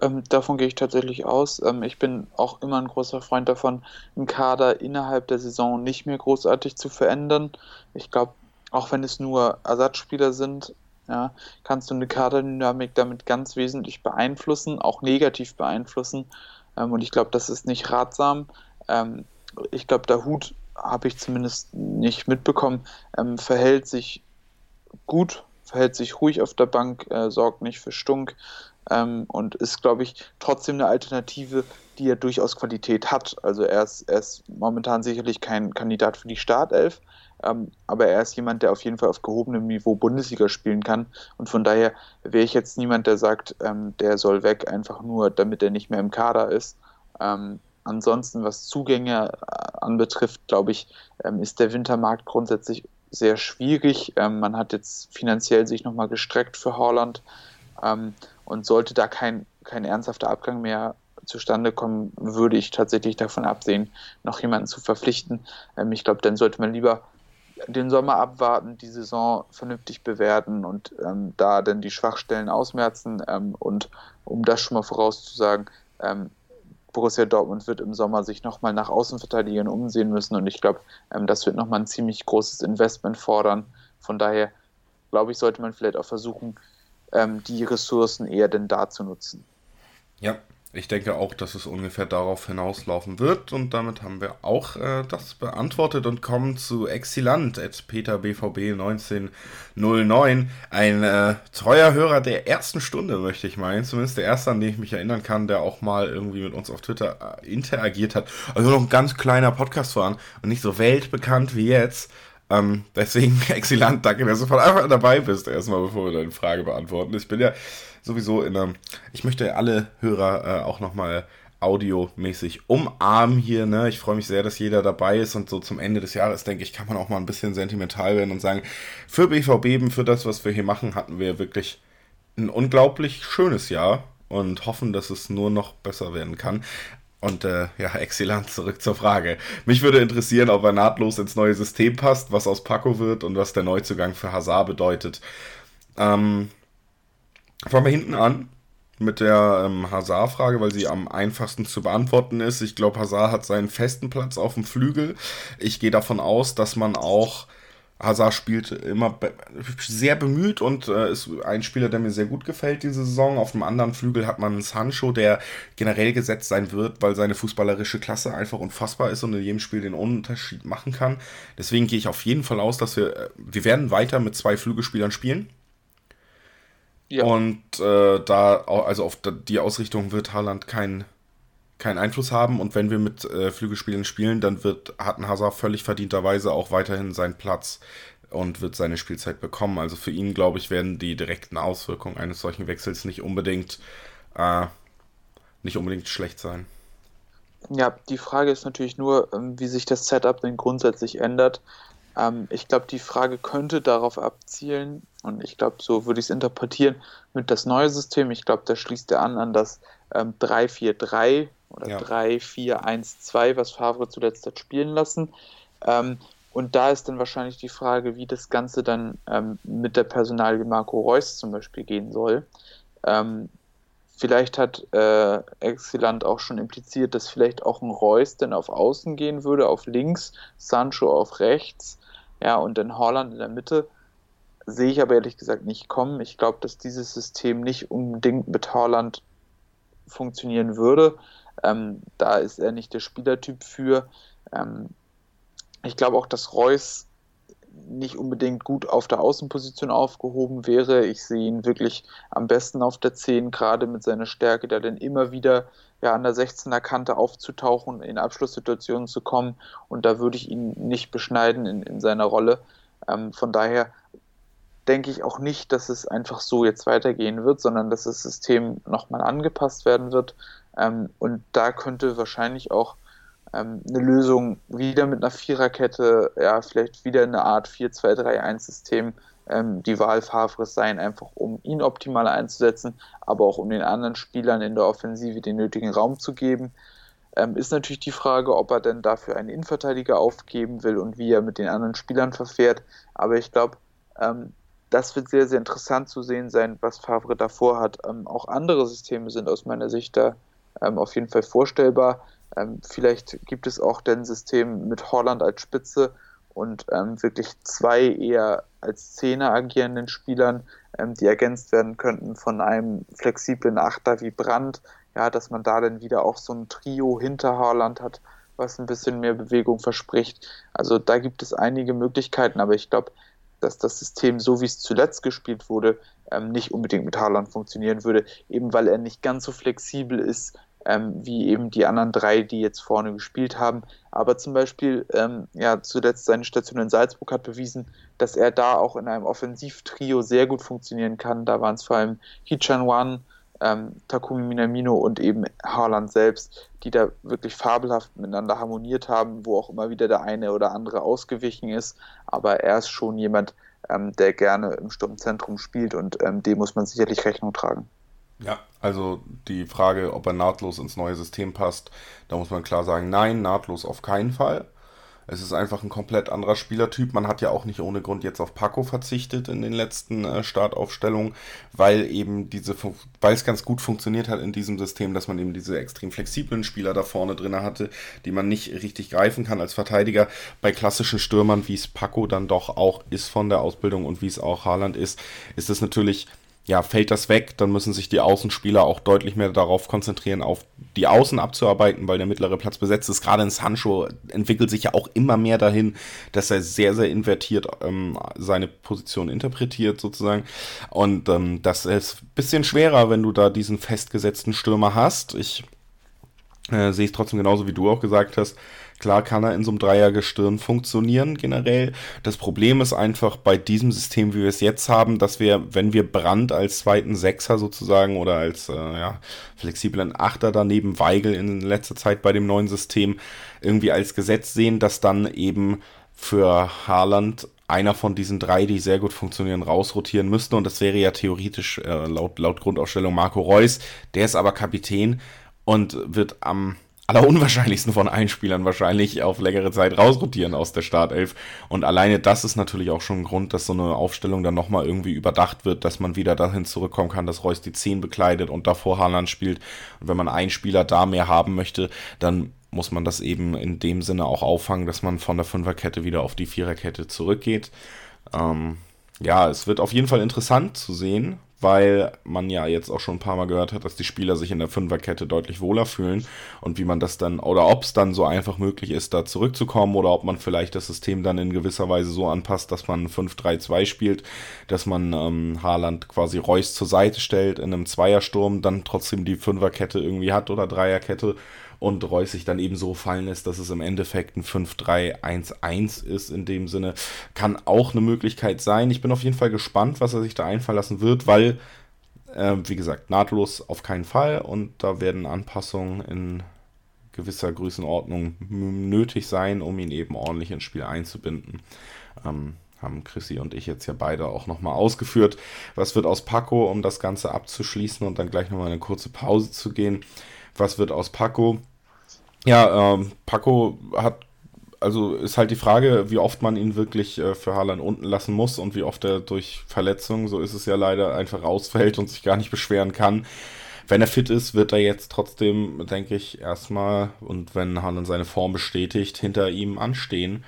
Ähm, davon gehe ich tatsächlich aus. Ähm, ich bin auch immer ein großer Freund davon, einen Kader innerhalb der Saison nicht mehr großartig zu verändern. Ich glaube, auch wenn es nur Ersatzspieler sind, ja, kannst du eine Kaderdynamik damit ganz wesentlich beeinflussen, auch negativ beeinflussen. Ähm, und ich glaube, das ist nicht ratsam. Ähm, ich glaube, der Hut habe ich zumindest nicht mitbekommen, ähm, verhält sich gut, verhält sich ruhig auf der Bank, äh, sorgt nicht für Stunk ähm, und ist, glaube ich, trotzdem eine Alternative, die ja durchaus Qualität hat. Also er ist, er ist momentan sicherlich kein Kandidat für die Startelf, ähm, aber er ist jemand, der auf jeden Fall auf gehobenem Niveau Bundesliga spielen kann und von daher wäre ich jetzt niemand, der sagt, ähm, der soll weg, einfach nur, damit er nicht mehr im Kader ist. Ähm, ansonsten, was Zugänge äh, anbetrifft, glaube ich, ähm, ist der Wintermarkt grundsätzlich sehr schwierig. Ähm, man hat jetzt finanziell sich nochmal gestreckt für Holland ähm, und sollte da kein, kein ernsthafter Abgang mehr zustande kommen, würde ich tatsächlich davon absehen, noch jemanden zu verpflichten. Ähm, ich glaube, dann sollte man lieber den Sommer abwarten, die Saison vernünftig bewerten und ähm, da dann die Schwachstellen ausmerzen. Ähm, und um das schon mal vorauszusagen, ähm, Borussia Dortmund wird im Sommer sich nochmal nach Außenverteidigern umsehen müssen und ich glaube, ähm, das wird nochmal ein ziemlich großes Investment fordern. Von daher glaube ich, sollte man vielleicht auch versuchen, ähm, die Ressourcen eher denn da zu nutzen. Ja, ich denke auch, dass es ungefähr darauf hinauslaufen wird und damit haben wir auch äh, das beantwortet und kommen zu Exilant, at Peter BVB 1909. Ein äh, treuer Hörer der ersten Stunde, möchte ich meinen. Zumindest der erste, an den ich mich erinnern kann, der auch mal irgendwie mit uns auf Twitter äh, interagiert hat. Also noch ein ganz kleiner Podcast waren und nicht so weltbekannt wie jetzt. Ähm, deswegen, Exilant, danke, dass du von Anfang an dabei bist, erstmal, bevor wir deine Frage beantworten. Ich bin ja sowieso in einem, ich möchte alle Hörer äh, auch nochmal audiomäßig umarmen hier. Ne? Ich freue mich sehr, dass jeder dabei ist und so zum Ende des Jahres, denke ich, kann man auch mal ein bisschen sentimental werden und sagen, für BVB, für das, was wir hier machen, hatten wir wirklich ein unglaublich schönes Jahr und hoffen, dass es nur noch besser werden kann. Und äh, ja, exzellent, zurück zur Frage. Mich würde interessieren, ob er nahtlos ins neue System passt, was aus Paco wird und was der Neuzugang für Hazard bedeutet. Ähm, Fangen wir hinten an mit der ähm, Hazard-Frage, weil sie am einfachsten zu beantworten ist. Ich glaube, Hazard hat seinen festen Platz auf dem Flügel. Ich gehe davon aus, dass man auch Hazard spielt immer sehr bemüht und äh, ist ein Spieler, der mir sehr gut gefällt diese Saison. Auf dem anderen Flügel hat man Sancho, der generell gesetzt sein wird, weil seine fußballerische Klasse einfach unfassbar ist und in jedem Spiel den Unterschied machen kann. Deswegen gehe ich auf jeden Fall aus, dass wir, äh, wir werden weiter mit zwei Flügelspielern spielen. Ja. Und äh, da, also auf die Ausrichtung wird Haaland keinen kein Einfluss haben. Und wenn wir mit äh, Flügelspielen spielen, dann wird hat ein Hazard völlig verdienterweise auch weiterhin seinen Platz und wird seine Spielzeit bekommen. Also für ihn, glaube ich, werden die direkten Auswirkungen eines solchen Wechsels nicht unbedingt äh, nicht unbedingt schlecht sein. Ja, die Frage ist natürlich nur, ähm, wie sich das Setup denn grundsätzlich ändert. Ähm, ich glaube, die Frage könnte darauf abzielen, und ich glaube, so würde ich es interpretieren, mit das neue System. Ich glaube, da schließt er an an das ähm, 3-4-3 oder ja. 3-4-1-2, was Favre zuletzt hat spielen lassen. Ähm, und da ist dann wahrscheinlich die Frage, wie das Ganze dann ähm, mit der Personalie Marco Reus zum Beispiel gehen soll. Ähm, vielleicht hat äh, Exilant auch schon impliziert, dass vielleicht auch ein Reus dann auf Außen gehen würde, auf links, Sancho auf rechts ja, und dann Holland in der Mitte. Sehe ich aber ehrlich gesagt nicht kommen. Ich glaube, dass dieses System nicht unbedingt mit Haaland funktionieren würde. Ähm, da ist er nicht der Spielertyp für. Ähm, ich glaube auch, dass Reus nicht unbedingt gut auf der Außenposition aufgehoben wäre. Ich sehe ihn wirklich am besten auf der 10, gerade mit seiner Stärke, da dann immer wieder ja, an der 16er Kante aufzutauchen, in Abschlusssituationen zu kommen. Und da würde ich ihn nicht beschneiden in, in seiner Rolle. Ähm, von daher denke ich auch nicht, dass es einfach so jetzt weitergehen wird, sondern dass das System nochmal angepasst werden wird. Ähm, und da könnte wahrscheinlich auch ähm, eine Lösung wieder mit einer Viererkette, ja, vielleicht wieder eine Art 4-2-3-1-System ähm, die Wahl Favres sein, einfach um ihn optimal einzusetzen, aber auch um den anderen Spielern in der Offensive den nötigen Raum zu geben. Ähm, ist natürlich die Frage, ob er denn dafür einen Innenverteidiger aufgeben will und wie er mit den anderen Spielern verfährt. Aber ich glaube, ähm, das wird sehr, sehr interessant zu sehen sein, was Favre davor hat. Ähm, auch andere Systeme sind aus meiner Sicht da ähm, auf jeden Fall vorstellbar. Ähm, vielleicht gibt es auch ein System mit Holland als Spitze und ähm, wirklich zwei eher als Zehner agierenden Spielern, ähm, die ergänzt werden könnten von einem flexiblen Achter wie Brandt. Ja, dass man da dann wieder auch so ein Trio hinter Haaland hat, was ein bisschen mehr Bewegung verspricht. Also da gibt es einige Möglichkeiten, aber ich glaube, dass das System, so wie es zuletzt gespielt wurde, ähm, nicht unbedingt mit Haaland funktionieren würde, eben weil er nicht ganz so flexibel ist ähm, wie eben die anderen drei, die jetzt vorne gespielt haben. Aber zum Beispiel, ähm, ja, zuletzt seine Station in Salzburg hat bewiesen, dass er da auch in einem Offensivtrio sehr gut funktionieren kann. Da waren es vor allem Hichan Wan, ähm, Takumi Minamino und eben Haaland selbst, die da wirklich fabelhaft miteinander harmoniert haben, wo auch immer wieder der eine oder andere ausgewichen ist. Aber er ist schon jemand, ähm, der gerne im Sturmzentrum spielt und ähm, dem muss man sicherlich Rechnung tragen. Ja, also die Frage, ob er nahtlos ins neue System passt, da muss man klar sagen, nein, nahtlos auf keinen Fall. Es ist einfach ein komplett anderer Spielertyp. Man hat ja auch nicht ohne Grund jetzt auf Paco verzichtet in den letzten äh, Startaufstellungen, weil eben diese, weil es ganz gut funktioniert hat in diesem System, dass man eben diese extrem flexiblen Spieler da vorne drin hatte, die man nicht richtig greifen kann als Verteidiger. Bei klassischen Stürmern, wie es Paco dann doch auch ist von der Ausbildung und wie es auch Haaland ist, ist es natürlich ja, fällt das weg, dann müssen sich die Außenspieler auch deutlich mehr darauf konzentrieren, auf die Außen abzuarbeiten, weil der mittlere Platz besetzt ist. Gerade in Sancho entwickelt sich ja auch immer mehr dahin, dass er sehr, sehr invertiert ähm, seine Position interpretiert sozusagen. Und ähm, das ist ein bisschen schwerer, wenn du da diesen festgesetzten Stürmer hast. Ich äh, sehe es trotzdem genauso, wie du auch gesagt hast. Klar kann er in so einem Dreiergestirn funktionieren generell. Das Problem ist einfach bei diesem System, wie wir es jetzt haben, dass wir, wenn wir Brand als zweiten Sechser sozusagen oder als äh, ja, flexiblen Achter daneben Weigel in letzter Zeit bei dem neuen System irgendwie als Gesetz sehen, dass dann eben für Haaland einer von diesen drei, die sehr gut funktionieren, rausrotieren müsste. Und das wäre ja theoretisch äh, laut, laut Grundausstellung Marco Reus. Der ist aber Kapitän und wird am allerunwahrscheinlichsten von allen Spielern wahrscheinlich auf längere Zeit rausrotieren aus der Startelf. Und alleine das ist natürlich auch schon ein Grund, dass so eine Aufstellung dann nochmal irgendwie überdacht wird, dass man wieder dahin zurückkommen kann, dass Reus die 10 bekleidet und davor Haaland spielt. Und wenn man einen Spieler da mehr haben möchte, dann muss man das eben in dem Sinne auch auffangen, dass man von der Fünferkette wieder auf die Viererkette zurückgeht. Ähm, ja, es wird auf jeden Fall interessant zu sehen, weil man ja jetzt auch schon ein paar Mal gehört hat, dass die Spieler sich in der Fünferkette deutlich wohler fühlen und wie man das dann oder ob es dann so einfach möglich ist, da zurückzukommen oder ob man vielleicht das System dann in gewisser Weise so anpasst, dass man 5-3-2 spielt, dass man ähm, Haaland quasi Reus zur Seite stellt in einem Zweiersturm, dann trotzdem die Fünferkette irgendwie hat oder Dreierkette und Reus sich dann eben so fallen lässt, dass es im Endeffekt ein 5-3-1-1 ist in dem Sinne, kann auch eine Möglichkeit sein. Ich bin auf jeden Fall gespannt, was er sich da einfallen lassen wird, weil, äh, wie gesagt, nahtlos auf keinen Fall und da werden Anpassungen in gewisser Größenordnung nötig sein, um ihn eben ordentlich ins Spiel einzubinden. Ähm, haben Chrissy und ich jetzt ja beide auch nochmal ausgeführt. Was wird aus Paco, um das Ganze abzuschließen und dann gleich nochmal eine kurze Pause zu gehen? Was wird aus Paco? Ja, ähm, Paco hat, also ist halt die Frage, wie oft man ihn wirklich äh, für Haaland unten lassen muss und wie oft er durch Verletzungen, so ist es ja leider, einfach rausfällt und sich gar nicht beschweren kann. Wenn er fit ist, wird er jetzt trotzdem, denke ich, erstmal und wenn Haaland seine Form bestätigt, hinter ihm anstehen.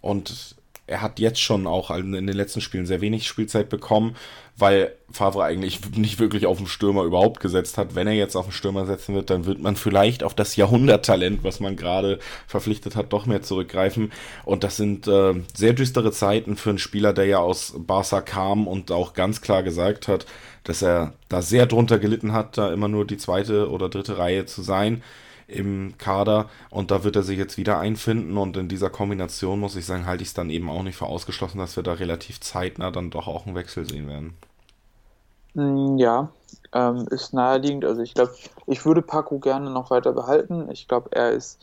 Und er hat jetzt schon auch in den letzten Spielen sehr wenig Spielzeit bekommen, weil Favre eigentlich nicht wirklich auf den Stürmer überhaupt gesetzt hat. Wenn er jetzt auf den Stürmer setzen wird, dann wird man vielleicht auf das Jahrhunderttalent, was man gerade verpflichtet hat, doch mehr zurückgreifen. Und das sind äh, sehr düstere Zeiten für einen Spieler, der ja aus Barca kam und auch ganz klar gesagt hat, dass er da sehr drunter gelitten hat, da immer nur die zweite oder dritte Reihe zu sein im Kader und da wird er sich jetzt wieder einfinden und in dieser Kombination muss ich sagen, halte ich es dann eben auch nicht für ausgeschlossen, dass wir da relativ zeitnah dann doch auch einen Wechsel sehen werden. Mm, ja, ähm, ist naheliegend. Also ich glaube, ich würde Paco gerne noch weiter behalten. Ich glaube, er ist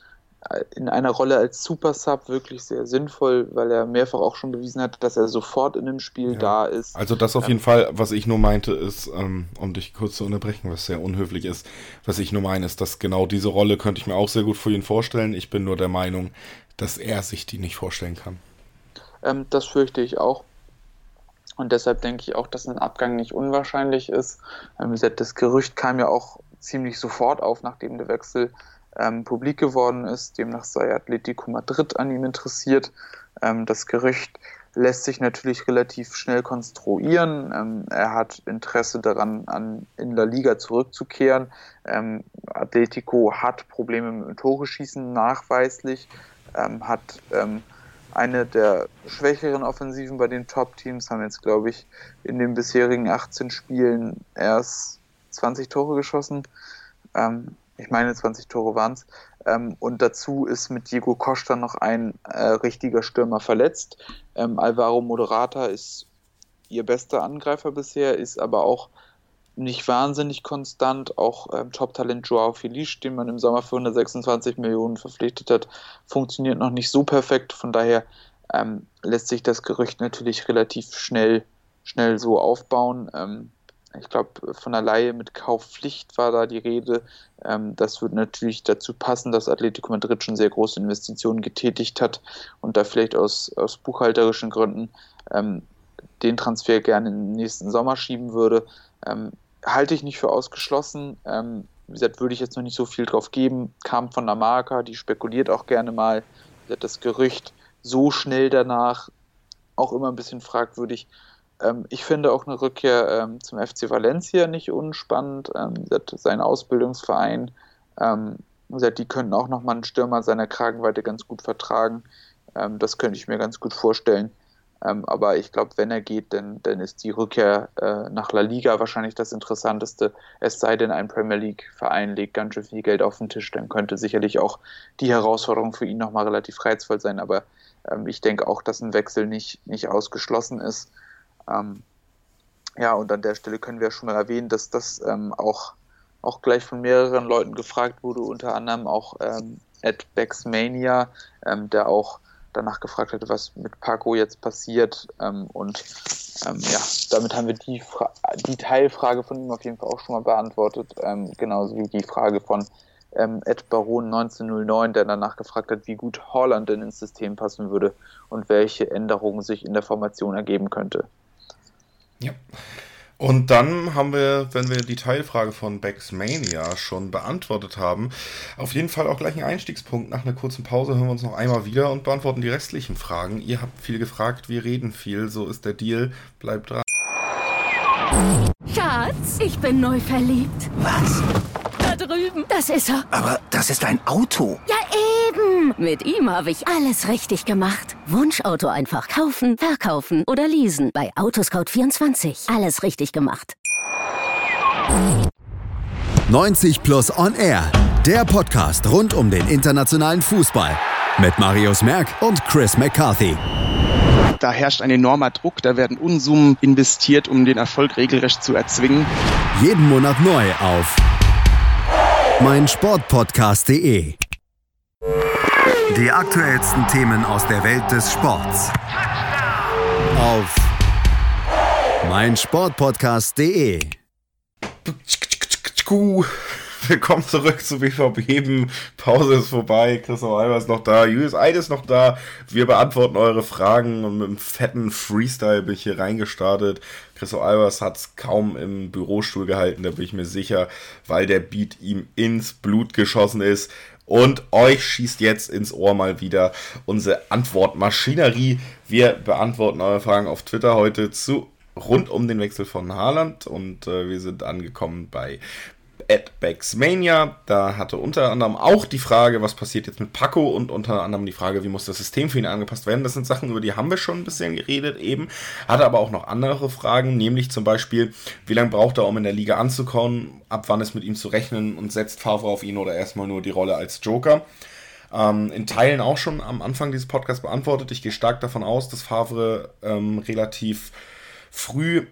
in einer Rolle als Super Sub wirklich sehr sinnvoll, weil er mehrfach auch schon bewiesen hat, dass er sofort in dem Spiel ja. da ist. Also das auf ähm, jeden Fall, was ich nur meinte, ist, ähm, um dich kurz zu unterbrechen, was sehr unhöflich ist, was ich nur meine, ist, dass genau diese Rolle könnte ich mir auch sehr gut für ihn vorstellen. Ich bin nur der Meinung, dass er sich die nicht vorstellen kann. Ähm, das fürchte ich auch. Und deshalb denke ich auch, dass ein Abgang nicht unwahrscheinlich ist. Ähm, das Gerücht kam ja auch ziemlich sofort auf, nachdem der Wechsel ähm, publik geworden ist. Demnach sei Atletico Madrid an ihm interessiert. Ähm, das Gerücht lässt sich natürlich relativ schnell konstruieren. Ähm, er hat Interesse daran, an, in La Liga zurückzukehren. Ähm, Atletico hat Probleme mit dem Tore schießen nachweislich, ähm, hat ähm, eine der schwächeren Offensiven bei den Top-Teams, haben jetzt, glaube ich, in den bisherigen 18 Spielen erst 20 Tore geschossen. Ähm, ich meine 20 Tore waren es. Ähm, und dazu ist mit Diego Costa noch ein äh, richtiger Stürmer verletzt. Ähm, Alvaro Moderata ist ihr bester Angreifer bisher, ist aber auch nicht wahnsinnig konstant. Auch ähm, Top-Talent Joao Felice, den man im Sommer für 126 Millionen verpflichtet hat, funktioniert noch nicht so perfekt. Von daher ähm, lässt sich das Gerücht natürlich relativ schnell, schnell so aufbauen. Ich glaube, von der Laie mit Kaufpflicht war da die Rede. Ähm, das würde natürlich dazu passen, dass Atletico Madrid schon sehr große Investitionen getätigt hat und da vielleicht aus, aus buchhalterischen Gründen ähm, den Transfer gerne den nächsten Sommer schieben würde. Ähm, halte ich nicht für ausgeschlossen. Ähm, wie gesagt, würde ich jetzt noch nicht so viel drauf geben. Kam von der Marke, die spekuliert auch gerne mal. Das Gerücht so schnell danach auch immer ein bisschen fragwürdig. Ähm, ich finde auch eine Rückkehr ähm, zum FC Valencia nicht unspannend. Ähm, sein Ausbildungsverein, die könnten auch nochmal einen Stürmer seiner Kragenweite ganz gut vertragen. Das könnte ich mir ganz gut vorstellen. Aber ich glaube, wenn er geht, dann, dann ist die Rückkehr äh, nach La Liga wahrscheinlich das Interessanteste. Es sei denn, ein Premier League-Verein legt ganz schön viel Geld auf den Tisch, dann könnte sicherlich auch die Herausforderung für ihn nochmal relativ reizvoll sein. Aber ich denke auch, dass ein Wechsel nicht, nicht ausgeschlossen ist. Ähm, ja, und an der Stelle können wir schon mal erwähnen, dass das ähm, auch, auch gleich von mehreren Leuten gefragt wurde, unter anderem auch ähm, Ed Baxmania, ähm, der auch danach gefragt hatte, was mit Paco jetzt passiert. Ähm, und ähm, ja, damit haben wir die, die Teilfrage von ihm auf jeden Fall auch schon mal beantwortet, ähm, genauso wie die Frage von ähm, Ed Baron 1909, der danach gefragt hat, wie gut Holland denn ins System passen würde und welche Änderungen sich in der Formation ergeben könnte. Ja. Und dann haben wir, wenn wir die Teilfrage von Baxmania schon beantwortet haben, auf jeden Fall auch gleich einen Einstiegspunkt. Nach einer kurzen Pause hören wir uns noch einmal wieder und beantworten die restlichen Fragen. Ihr habt viel gefragt, wir reden viel, so ist der Deal. Bleibt dran. Schatz, ich bin neu verliebt. Was? Da drüben. Das ist er. Aber das ist ein Auto. Ja, eben. Mit ihm habe ich alles richtig gemacht. Wunschauto einfach kaufen, verkaufen oder leasen. Bei Autoscout24. Alles richtig gemacht. 90 Plus On Air. Der Podcast rund um den internationalen Fußball. Mit Marius Merck und Chris McCarthy. Da herrscht ein enormer Druck, da werden Unsummen investiert, um den Erfolg regelrecht zu erzwingen. Jeden Monat neu auf meinsportpodcast.de. Die aktuellsten Themen aus der Welt des Sports. Auf meinsportpodcast.de. Willkommen zurück zu BVB. Pause ist vorbei. Christoph Alber ist noch da. Julius Eid ist noch da. Wir beantworten eure Fragen und mit einem fetten Freestyle bin ich hier reingestartet. Christoph Albers hat es kaum im Bürostuhl gehalten, da bin ich mir sicher, weil der Beat ihm ins Blut geschossen ist. Und euch schießt jetzt ins Ohr mal wieder unsere Antwortmaschinerie. Wir beantworten eure Fragen auf Twitter heute zu rund um den Wechsel von Haaland und äh, wir sind angekommen bei at Baxmania. Da hatte unter anderem auch die Frage, was passiert jetzt mit Paco und unter anderem die Frage, wie muss das System für ihn angepasst werden. Das sind Sachen, über die haben wir schon ein bisschen geredet eben. Hatte aber auch noch andere Fragen, nämlich zum Beispiel, wie lange braucht er, um in der Liga anzukommen, ab wann ist mit ihm zu rechnen und setzt Favre auf ihn oder erstmal nur die Rolle als Joker. Ähm, in Teilen auch schon am Anfang dieses Podcasts beantwortet. Ich gehe stark davon aus, dass Favre ähm, relativ früh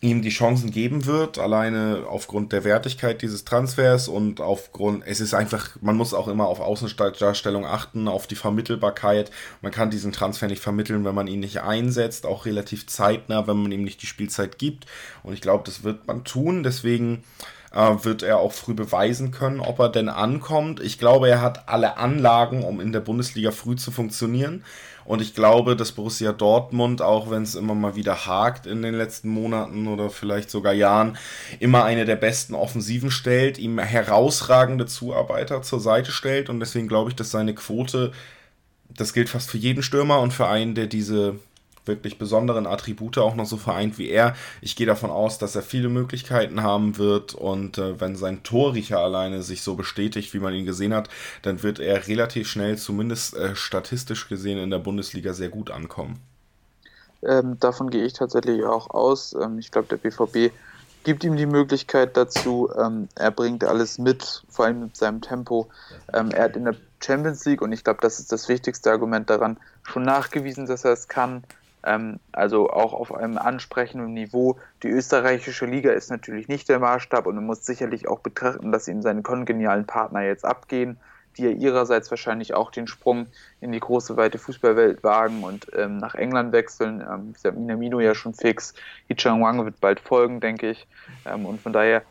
ihm die Chancen geben wird, alleine aufgrund der Wertigkeit dieses Transfers und aufgrund, es ist einfach, man muss auch immer auf Außendarstellung achten, auf die Vermittelbarkeit. Man kann diesen Transfer nicht vermitteln, wenn man ihn nicht einsetzt, auch relativ zeitnah, wenn man ihm nicht die Spielzeit gibt. Und ich glaube, das wird man tun. Deswegen äh, wird er auch früh beweisen können, ob er denn ankommt. Ich glaube, er hat alle Anlagen, um in der Bundesliga früh zu funktionieren. Und ich glaube, dass Borussia Dortmund, auch wenn es immer mal wieder hakt in den letzten Monaten oder vielleicht sogar Jahren, immer eine der besten Offensiven stellt, ihm herausragende Zuarbeiter zur Seite stellt. Und deswegen glaube ich, dass seine Quote, das gilt fast für jeden Stürmer und für einen, der diese wirklich besonderen Attribute auch noch so vereint wie er. Ich gehe davon aus, dass er viele Möglichkeiten haben wird und äh, wenn sein Torriecher alleine sich so bestätigt, wie man ihn gesehen hat, dann wird er relativ schnell, zumindest äh, statistisch gesehen, in der Bundesliga sehr gut ankommen. Ähm, davon gehe ich tatsächlich auch aus. Ähm, ich glaube, der BVB gibt ihm die Möglichkeit dazu. Ähm, er bringt alles mit, vor allem mit seinem Tempo. Ähm, er hat in der Champions League, und ich glaube, das ist das wichtigste Argument daran, schon nachgewiesen, dass er es kann. Ähm, also auch auf einem ansprechenden Niveau. Die österreichische Liga ist natürlich nicht der Maßstab und man muss sicherlich auch betrachten, dass ihm seine kongenialen Partner jetzt abgehen, die ja ihrerseits wahrscheinlich auch den Sprung in die große weite Fußballwelt wagen und ähm, nach England wechseln. Ähm, wie gesagt, Minamino ja schon fix, Yichang Wang wird bald folgen, denke ich. Ähm, und von daher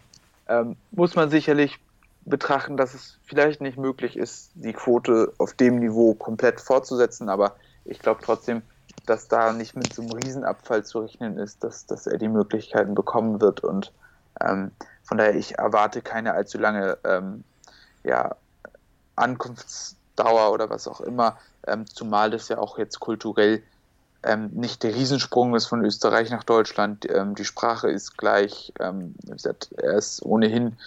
ähm, muss man sicherlich betrachten, dass es vielleicht nicht möglich ist, die Quote auf dem Niveau komplett fortzusetzen, aber ich glaube trotzdem, dass da nicht mit so einem Riesenabfall zu rechnen ist, dass, dass er die Möglichkeiten bekommen wird. Und ähm, von daher, ich erwarte keine allzu lange ähm, ja, Ankunftsdauer oder was auch immer, ähm, zumal das ja auch jetzt kulturell ähm, nicht der Riesensprung ist von Österreich nach Deutschland. Ähm, die Sprache ist gleich. Ähm, er ist ohnehin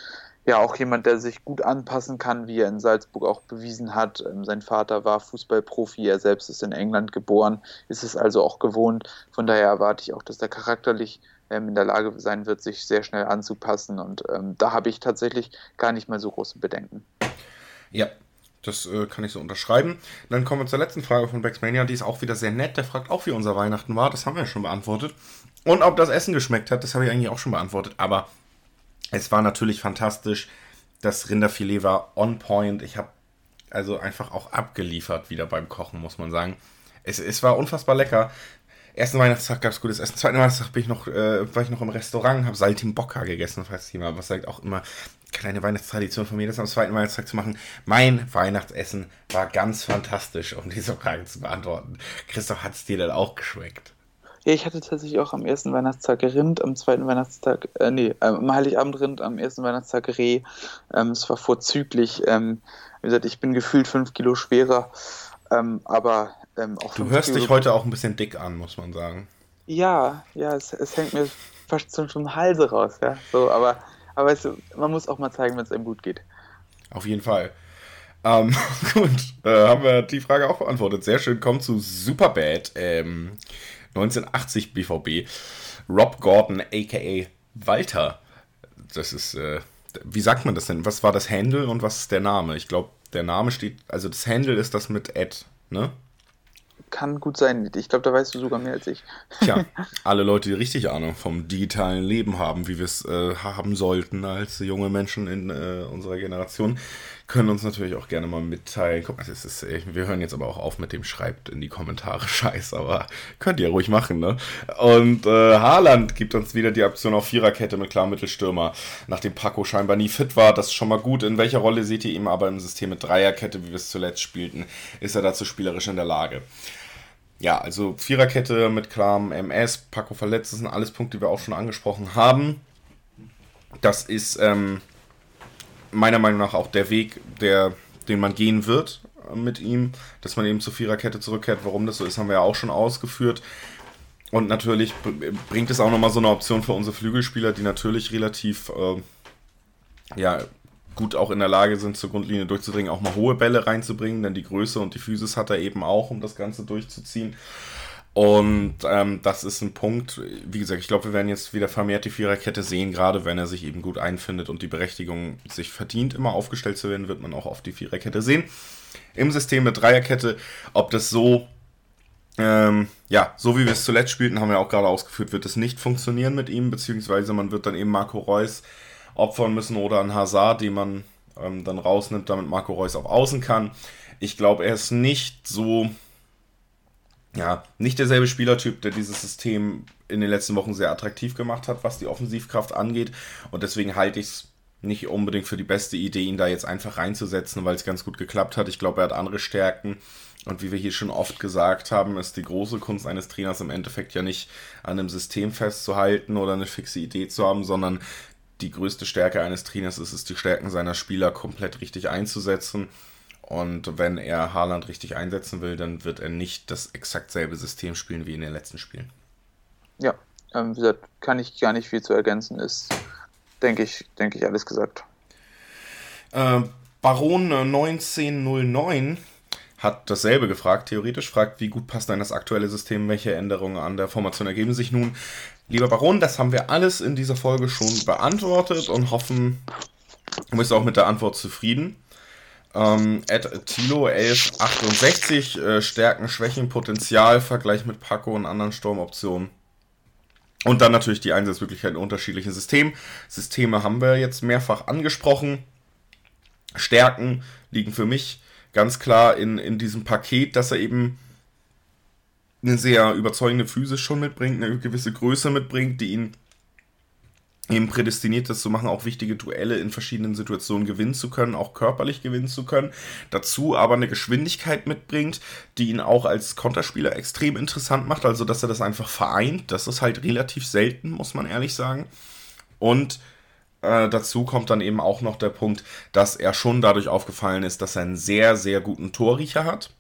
ja auch jemand, der sich gut anpassen kann, wie er in Salzburg auch bewiesen hat. Ähm, sein Vater war Fußballprofi, er selbst ist in England geboren, ist es also auch gewohnt. Von daher erwarte ich auch, dass er charakterlich ähm, in der Lage sein wird, sich sehr schnell anzupassen. Und ähm, da habe ich tatsächlich gar nicht mal so große Bedenken. Ja, das äh, kann ich so unterschreiben. Dann kommen wir zur letzten Frage von Baxmania. Die ist auch wieder sehr nett. Der fragt auch, wie unser Weihnachten war. Das haben wir ja schon beantwortet. Und ob das Essen geschmeckt hat, das habe ich eigentlich auch schon beantwortet. Aber es war natürlich fantastisch. Das Rinderfilet war on point. Ich habe also einfach auch abgeliefert wieder beim Kochen, muss man sagen. Es, es war unfassbar lecker. Ersten Weihnachtstag gab es gutes Essen. Zweiten Weihnachtstag bin ich noch, äh, war ich noch im Restaurant, habe Saltimbocca gegessen, falls jemand was sagt. Auch immer kleine Weihnachtstradition von mir, das am zweiten Weihnachtstag zu machen. Mein Weihnachtsessen war ganz fantastisch, um diese Frage zu beantworten. Christoph, hat es dir denn auch geschmeckt? Ja, ich hatte tatsächlich auch am ersten Weihnachtstag Rind, am zweiten Weihnachtstag, äh, nee, am Heiligabend Rind, am ersten Weihnachtstag Reh. Ähm, es war vorzüglich. Ähm, wie gesagt, ich bin gefühlt fünf Kilo schwerer, ähm, aber ähm, auch Du hörst Kilo dich heute auch ein bisschen dick an, muss man sagen. Ja, ja, es, es hängt mir fast schon vom Halse raus, ja. So, aber, aber du, man muss auch mal zeigen, wenn es einem gut geht. Auf jeden Fall. Ähm, gut, äh, haben wir die Frage auch beantwortet. Sehr schön, kommt zu Superbad. Ähm, 1980 BVB. Rob Gordon, aka Walter. Das ist, äh, wie sagt man das denn? Was war das Handle und was ist der Name? Ich glaube, der Name steht, also das Handle ist das mit Ed, ne? Kann gut sein. Ich glaube, da weißt du sogar mehr als ich. Tja, alle Leute, die richtig Ahnung vom digitalen Leben haben, wie wir es äh, haben sollten als junge Menschen in äh, unserer Generation, können uns natürlich auch gerne mal mitteilen. Guck das ist, wir hören jetzt aber auch auf mit dem Schreibt in die Kommentare Scheiß, aber könnt ihr ruhig machen, ne? Und äh, Haaland gibt uns wieder die Option auf Viererkette mit klarem Mittelstürmer, nachdem Paco scheinbar nie fit war. Das ist schon mal gut. In welcher Rolle seht ihr ihn aber im System mit Dreierkette, wie wir es zuletzt spielten? Ist er dazu spielerisch in der Lage? Ja, also Viererkette mit klarem MS, Paco verletzt, das sind alles Punkte, die wir auch schon angesprochen haben. Das ist, ähm, meiner Meinung nach auch der Weg, der den man gehen wird mit ihm, dass man eben zur Viererkette zurückkehrt. Warum das so ist, haben wir ja auch schon ausgeführt. Und natürlich bringt es auch nochmal so eine Option für unsere Flügelspieler, die natürlich relativ äh, ja, gut auch in der Lage sind, zur Grundlinie durchzudringen, auch mal hohe Bälle reinzubringen, denn die Größe und die Physis hat er eben auch, um das Ganze durchzuziehen. Und ähm, das ist ein Punkt, wie gesagt, ich glaube, wir werden jetzt wieder vermehrt die Viererkette sehen, gerade wenn er sich eben gut einfindet und die Berechtigung sich verdient, immer aufgestellt zu werden, wird man auch auf die Viererkette sehen. Im System mit Dreierkette, ob das so, ähm, ja, so wie wir es zuletzt spielten, haben wir auch gerade ausgeführt, wird es nicht funktionieren mit ihm, beziehungsweise man wird dann eben Marco Reus opfern müssen oder einen Hazard, den man ähm, dann rausnimmt, damit Marco Reus auf Außen kann. Ich glaube, er ist nicht so ja, nicht derselbe Spielertyp, der dieses System in den letzten Wochen sehr attraktiv gemacht hat, was die Offensivkraft angeht. Und deswegen halte ich es nicht unbedingt für die beste Idee, ihn da jetzt einfach reinzusetzen, weil es ganz gut geklappt hat. Ich glaube, er hat andere Stärken. Und wie wir hier schon oft gesagt haben, ist die große Kunst eines Trainers im Endeffekt ja nicht an einem System festzuhalten oder eine fixe Idee zu haben, sondern die größte Stärke eines Trainers ist es, die Stärken seiner Spieler komplett richtig einzusetzen. Und wenn er Haaland richtig einsetzen will, dann wird er nicht das exakt selbe System spielen wie in den letzten Spielen. Ja, ähm, wie gesagt, kann ich gar nicht viel zu ergänzen, ist, denke ich, denke ich, alles gesagt. Äh, Baron 1909 hat dasselbe gefragt, theoretisch, fragt, wie gut passt denn das aktuelle System, welche Änderungen an der Formation ergeben sich nun. Lieber Baron, das haben wir alles in dieser Folge schon beantwortet und hoffen, du bist auch mit der Antwort zufrieden. Ähm, Ed Tilo 1168, äh, Stärken, Schwächen, Potenzial, Vergleich mit Paco und anderen Sturmoptionen. Und dann natürlich die Einsatzmöglichkeiten in unterschiedlichen Systemen. Systeme haben wir jetzt mehrfach angesprochen. Stärken liegen für mich ganz klar in, in diesem Paket, dass er eben eine sehr überzeugende Physis schon mitbringt, eine gewisse Größe mitbringt, die ihn eben prädestiniert das zu machen, auch wichtige Duelle in verschiedenen Situationen gewinnen zu können, auch körperlich gewinnen zu können. Dazu aber eine Geschwindigkeit mitbringt, die ihn auch als Konterspieler extrem interessant macht, also dass er das einfach vereint. Das ist halt relativ selten, muss man ehrlich sagen. Und äh, dazu kommt dann eben auch noch der Punkt, dass er schon dadurch aufgefallen ist, dass er einen sehr, sehr guten Torriecher hat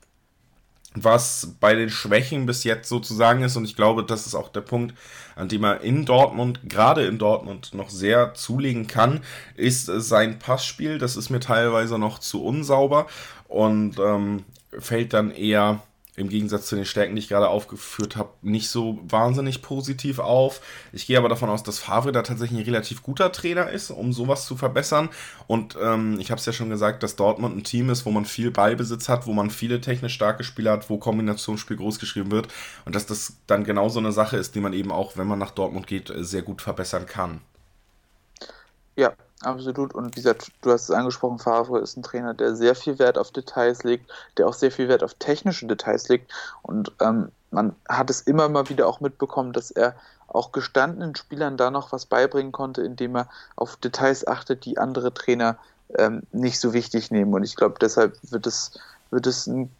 was bei den Schwächen bis jetzt sozusagen ist. Und ich glaube, das ist auch der Punkt, an dem er in Dortmund, gerade in Dortmund, noch sehr zulegen kann, ist sein Passspiel. Das ist mir teilweise noch zu unsauber und ähm, fällt dann eher im Gegensatz zu den Stärken, die ich gerade aufgeführt habe, nicht so wahnsinnig positiv auf. Ich gehe aber davon aus, dass Favre da tatsächlich ein relativ guter Trainer ist, um sowas zu verbessern. Und ähm, ich habe es ja schon gesagt, dass Dortmund ein Team ist, wo man viel Ballbesitz hat, wo man viele technisch starke Spieler hat, wo Kombinationsspiel groß geschrieben wird. Und dass das dann genau so eine Sache ist, die man eben auch, wenn man nach Dortmund geht, sehr gut verbessern kann. Ja, Absolut. Und wie gesagt, du hast es angesprochen, Favre ist ein Trainer, der sehr viel Wert auf Details legt, der auch sehr viel Wert auf technische Details legt. Und ähm, man hat es immer mal wieder auch mitbekommen, dass er auch gestandenen Spielern da noch was beibringen konnte, indem er auf Details achtet, die andere Trainer ähm, nicht so wichtig nehmen. Und ich glaube, deshalb wird es, wird es ein,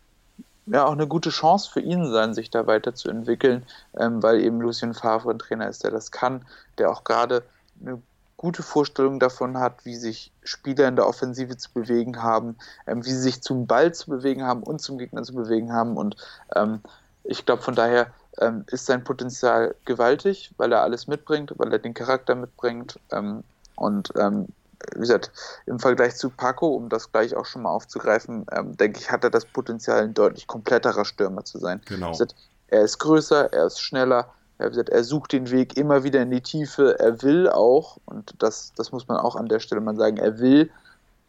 ja, auch eine gute Chance für ihn sein, sich da weiterzuentwickeln, ähm, weil eben Lucien Favre ein Trainer ist, der das kann, der auch gerade eine gute Vorstellung davon hat, wie sich Spieler in der Offensive zu bewegen haben, ähm, wie sie sich zum Ball zu bewegen haben und zum Gegner zu bewegen haben. Und ähm, ich glaube, von daher ähm, ist sein Potenzial gewaltig, weil er alles mitbringt, weil er den Charakter mitbringt. Ähm, und ähm, wie gesagt, im Vergleich zu Paco, um das gleich auch schon mal aufzugreifen, ähm, denke ich, hat er das Potenzial, ein deutlich kompletterer Stürmer zu sein. Genau. Gesagt, er ist größer, er ist schneller, er, gesagt, er sucht den Weg immer wieder in die Tiefe. Er will auch, und das, das muss man auch an der Stelle mal sagen, er will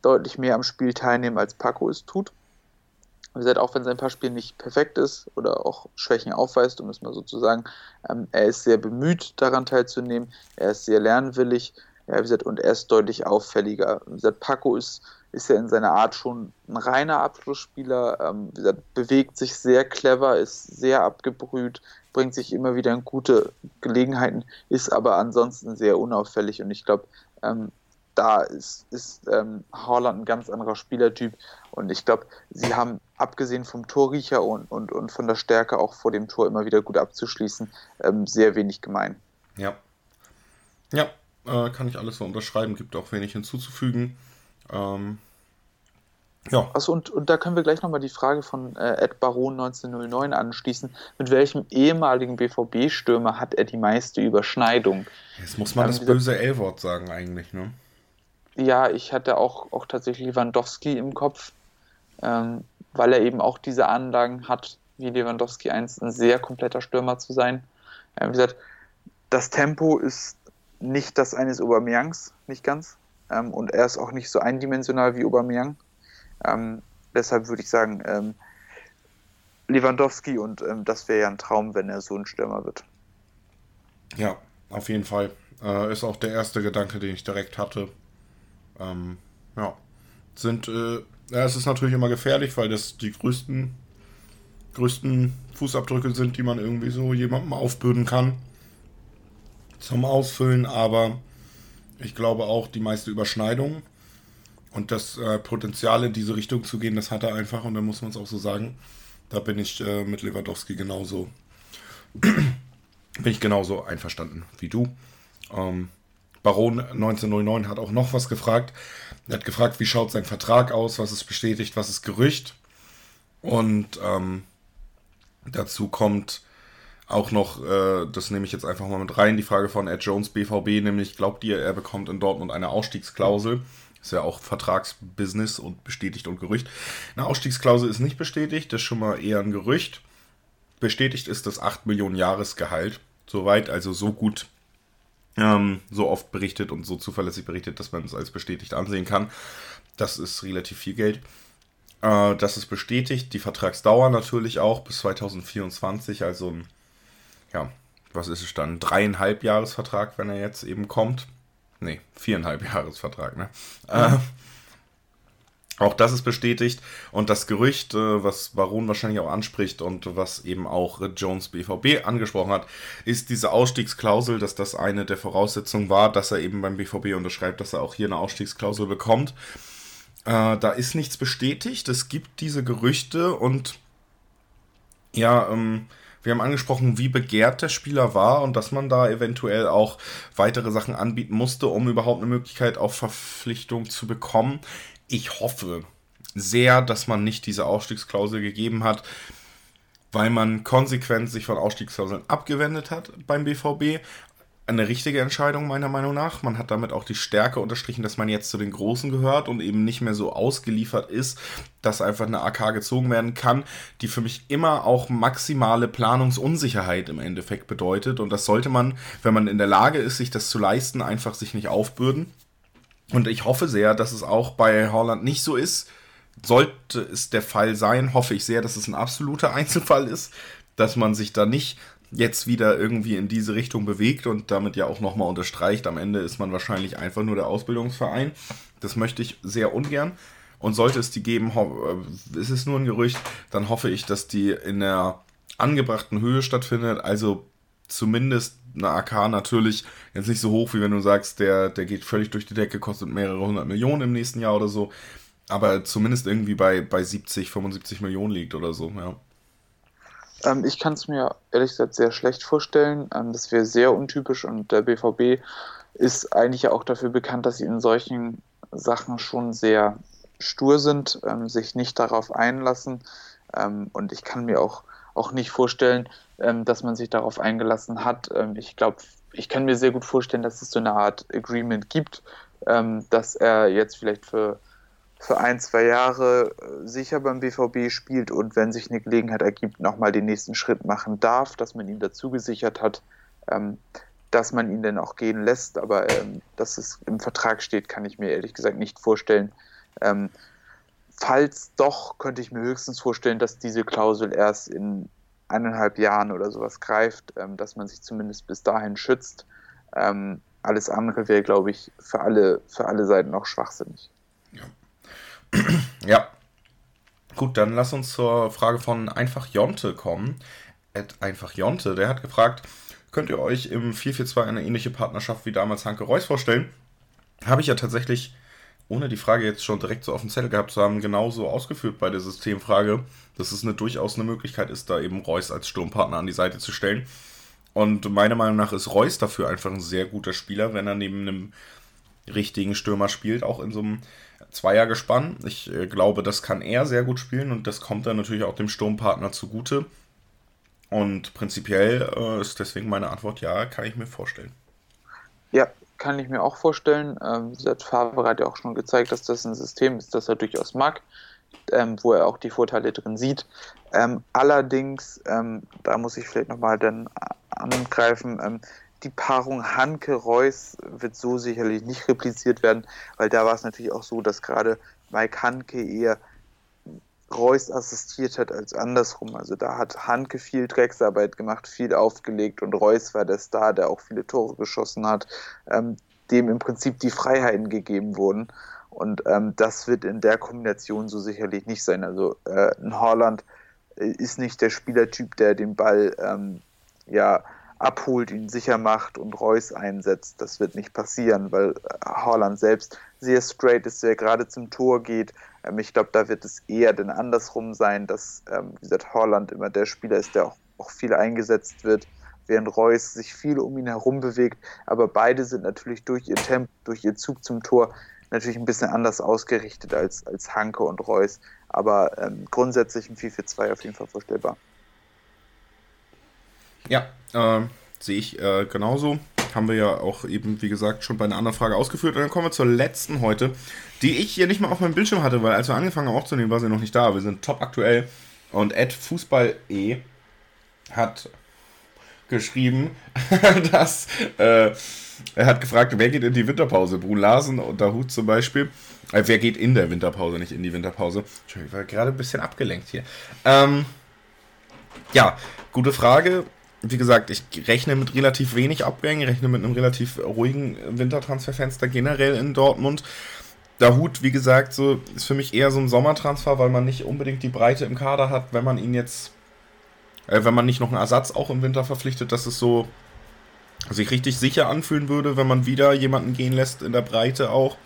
deutlich mehr am Spiel teilnehmen, als Paco es tut. Wie gesagt, auch wenn sein Passspiel nicht perfekt ist oder auch Schwächen aufweist, um es mal so zu sagen, ähm, er ist sehr bemüht, daran teilzunehmen. Er ist sehr lernwillig. Ja, wie gesagt, und er ist deutlich auffälliger. Wie gesagt, Paco ist, ist ja in seiner Art schon ein reiner Abschlussspieler. Ähm, bewegt sich sehr clever, ist sehr abgebrüht, bringt sich immer wieder in gute Gelegenheiten, ist aber ansonsten sehr unauffällig und ich glaube, ähm, da ist, ist ähm, Haaland ein ganz anderer Spielertyp und ich glaube, sie haben abgesehen vom Torriecher und, und, und von der Stärke auch vor dem Tor immer wieder gut abzuschließen, ähm, sehr wenig gemein. Ja. Ja, äh, kann ich alles so unterschreiben, gibt auch wenig hinzuzufügen. Ähm, Ja. Achso, und, und da können wir gleich nochmal die Frage von äh, Ed Baron 1909 anschließen. Mit welchem ehemaligen BVB-Stürmer hat er die meiste Überschneidung? Jetzt muss man ähm, das böse L-Wort sagen eigentlich, ne? Ja, ich hatte auch, auch tatsächlich Lewandowski im Kopf, ähm, weil er eben auch diese Anlagen hat, wie Lewandowski einst ein sehr kompletter Stürmer zu sein. Äh, wie gesagt, das Tempo ist nicht das eines Aubameyangs, nicht ganz. Ähm, und er ist auch nicht so eindimensional wie Aubameyang. Ähm, deshalb würde ich sagen, ähm, Lewandowski und ähm, das wäre ja ein Traum, wenn er so ein Stürmer wird. Ja, auf jeden Fall. Äh, ist auch der erste Gedanke, den ich direkt hatte. Ähm, ja, sind, äh, ja, es ist natürlich immer gefährlich, weil das die größten, größten Fußabdrücke sind, die man irgendwie so jemandem aufbürden kann zum Ausfüllen, aber ich glaube auch die meiste Überschneidung und das äh, Potenzial in diese Richtung zu gehen, das hat er einfach und da muss man es auch so sagen. Da bin ich äh, mit Lewandowski genauso, bin ich genauso einverstanden wie du. Ähm, Baron 1909 hat auch noch was gefragt. Er hat gefragt, wie schaut sein Vertrag aus, was ist bestätigt, was ist Gerücht. Und ähm, dazu kommt auch noch, äh, das nehme ich jetzt einfach mal mit rein, die Frage von Ed Jones BVB, nämlich glaubt ihr, er bekommt in Dortmund eine Ausstiegsklausel? Ist ja auch Vertragsbusiness und bestätigt und Gerücht. Eine Ausstiegsklausel ist nicht bestätigt, das ist schon mal eher ein Gerücht. Bestätigt ist das 8 Millionen Jahresgehalt. Soweit, also so gut, ähm, so oft berichtet und so zuverlässig berichtet, dass man es als bestätigt ansehen kann. Das ist relativ viel Geld. Äh, das ist bestätigt. Die Vertragsdauer natürlich auch bis 2024, also ein, ja, was ist es dann? Dreieinhalb Jahresvertrag, wenn er jetzt eben kommt. Nee, viereinhalb Jahresvertrag, ne? Mhm. Äh, auch das ist bestätigt. Und das Gerücht, äh, was Baron wahrscheinlich auch anspricht und was eben auch Jones BVB angesprochen hat, ist diese Ausstiegsklausel, dass das eine der Voraussetzungen war, dass er eben beim BVB unterschreibt, dass er auch hier eine Ausstiegsklausel bekommt. Äh, da ist nichts bestätigt. Es gibt diese Gerüchte und ja, ähm, wir haben angesprochen, wie begehrt der Spieler war und dass man da eventuell auch weitere Sachen anbieten musste, um überhaupt eine Möglichkeit auf Verpflichtung zu bekommen. Ich hoffe sehr, dass man nicht diese Ausstiegsklausel gegeben hat, weil man konsequent sich von Ausstiegsklauseln abgewendet hat beim BVB eine richtige Entscheidung meiner Meinung nach. Man hat damit auch die Stärke unterstrichen, dass man jetzt zu den Großen gehört und eben nicht mehr so ausgeliefert ist, dass einfach eine AK gezogen werden kann, die für mich immer auch maximale Planungsunsicherheit im Endeffekt bedeutet. Und das sollte man, wenn man in der Lage ist, sich das zu leisten, einfach sich nicht aufbürden. Und ich hoffe sehr, dass es auch bei Holland nicht so ist. Sollte es der Fall sein, hoffe ich sehr, dass es ein absoluter Einzelfall ist, dass man sich da nicht jetzt wieder irgendwie in diese Richtung bewegt und damit ja auch nochmal unterstreicht, am Ende ist man wahrscheinlich einfach nur der Ausbildungsverein. Das möchte ich sehr ungern. Und sollte es die geben, äh, ist es nur ein Gerücht, dann hoffe ich, dass die in der angebrachten Höhe stattfindet. Also zumindest eine AK natürlich jetzt nicht so hoch, wie wenn du sagst, der, der geht völlig durch die Decke, kostet mehrere hundert Millionen im nächsten Jahr oder so. Aber zumindest irgendwie bei, bei 70, 75 Millionen liegt oder so, ja. Ähm, ich kann es mir ehrlich gesagt sehr schlecht vorstellen. Ähm, das wäre sehr untypisch und der BVB ist eigentlich ja auch dafür bekannt, dass sie in solchen Sachen schon sehr stur sind, ähm, sich nicht darauf einlassen. Ähm, und ich kann mir auch, auch nicht vorstellen, ähm, dass man sich darauf eingelassen hat. Ähm, ich glaube, ich kann mir sehr gut vorstellen, dass es so eine Art Agreement gibt, dass er jetzt vielleicht für für ein, zwei Jahre äh, sicher beim BVB spielt und wenn sich eine Gelegenheit ergibt, nochmal den nächsten Schritt machen darf, dass man ihm dazu gesichert hat, ähm, dass man ihn dann auch gehen lässt. Aber ähm, dass es im Vertrag steht, kann ich mir ehrlich gesagt nicht vorstellen. Ähm, falls doch, könnte ich mir höchstens vorstellen, dass diese Klausel erst in eineinhalb Jahren oder sowas greift, ähm, dass man sich zumindest bis dahin schützt. Ähm, alles andere wäre, glaube ich, für alle, für alle Seiten auch schwachsinnig. Ja. Gut, dann lass uns zur Frage von Einfach Jonte kommen. Ed Einfach Jonte, der hat gefragt, könnt ihr euch im 442 eine ähnliche Partnerschaft wie damals Hanke Reus vorstellen? Habe ich ja tatsächlich, ohne die Frage jetzt schon direkt so auf dem Zettel gehabt zu haben, genauso ausgeführt bei der Systemfrage, dass es eine, durchaus eine Möglichkeit ist, da eben Reus als Sturmpartner an die Seite zu stellen. Und meiner Meinung nach ist Reus dafür einfach ein sehr guter Spieler, wenn er neben einem richtigen Stürmer spielt, auch in so einem Zweiergespann. Ich äh, glaube, das kann er sehr gut spielen und das kommt dann natürlich auch dem Sturmpartner zugute. Und prinzipiell äh, ist deswegen meine Antwort ja, kann ich mir vorstellen. Ja, kann ich mir auch vorstellen. Ähm, Favre hat ja auch schon gezeigt, dass das ein System ist, das er durchaus mag, ähm, wo er auch die Vorteile drin sieht. Ähm, allerdings, ähm, da muss ich vielleicht nochmal dann angreifen, ähm, die Paarung Hanke-Reus wird so sicherlich nicht repliziert werden, weil da war es natürlich auch so, dass gerade Mike Hanke eher Reus assistiert hat als andersrum. Also da hat Hanke viel Drecksarbeit gemacht, viel aufgelegt und Reus war der Star, der auch viele Tore geschossen hat, ähm, dem im Prinzip die Freiheiten gegeben wurden. Und ähm, das wird in der Kombination so sicherlich nicht sein. Also äh, ein Holland ist nicht der Spielertyp, der den Ball ähm, ja abholt, ihn sicher macht und Reus einsetzt. Das wird nicht passieren, weil Haaland selbst sehr straight ist, der gerade zum Tor geht. Ähm, ich glaube, da wird es eher denn andersrum sein, dass, ähm, wie gesagt, Haaland immer der Spieler ist, der auch, auch viel eingesetzt wird, während Reus sich viel um ihn herum bewegt. Aber beide sind natürlich durch ihr Tempo, durch ihr Zug zum Tor natürlich ein bisschen anders ausgerichtet als, als Hanke und Reus. Aber ähm, grundsätzlich ein 4-4-2 auf jeden Fall vorstellbar. Ja, äh, sehe ich äh, genauso. Haben wir ja auch eben, wie gesagt, schon bei einer anderen Frage ausgeführt. Und dann kommen wir zur letzten heute, die ich hier nicht mal auf meinem Bildschirm hatte, weil als wir angefangen haben aufzunehmen, war sie noch nicht da. Wir sind top aktuell. Und Ed Fußball E hat geschrieben, dass äh, er hat gefragt, wer geht in die Winterpause? Brun Larsen und Dahut zum Beispiel. Äh, wer geht in der Winterpause, nicht in die Winterpause? Ich war gerade ein bisschen abgelenkt hier. Ähm, ja, gute Frage wie gesagt, ich rechne mit relativ wenig Abgängen, rechne mit einem relativ ruhigen Wintertransferfenster generell in Dortmund. Der Hut, wie gesagt, so ist für mich eher so ein Sommertransfer, weil man nicht unbedingt die Breite im Kader hat, wenn man ihn jetzt, äh, wenn man nicht noch einen Ersatz auch im Winter verpflichtet, dass es so sich richtig sicher anfühlen würde, wenn man wieder jemanden gehen lässt in der Breite auch.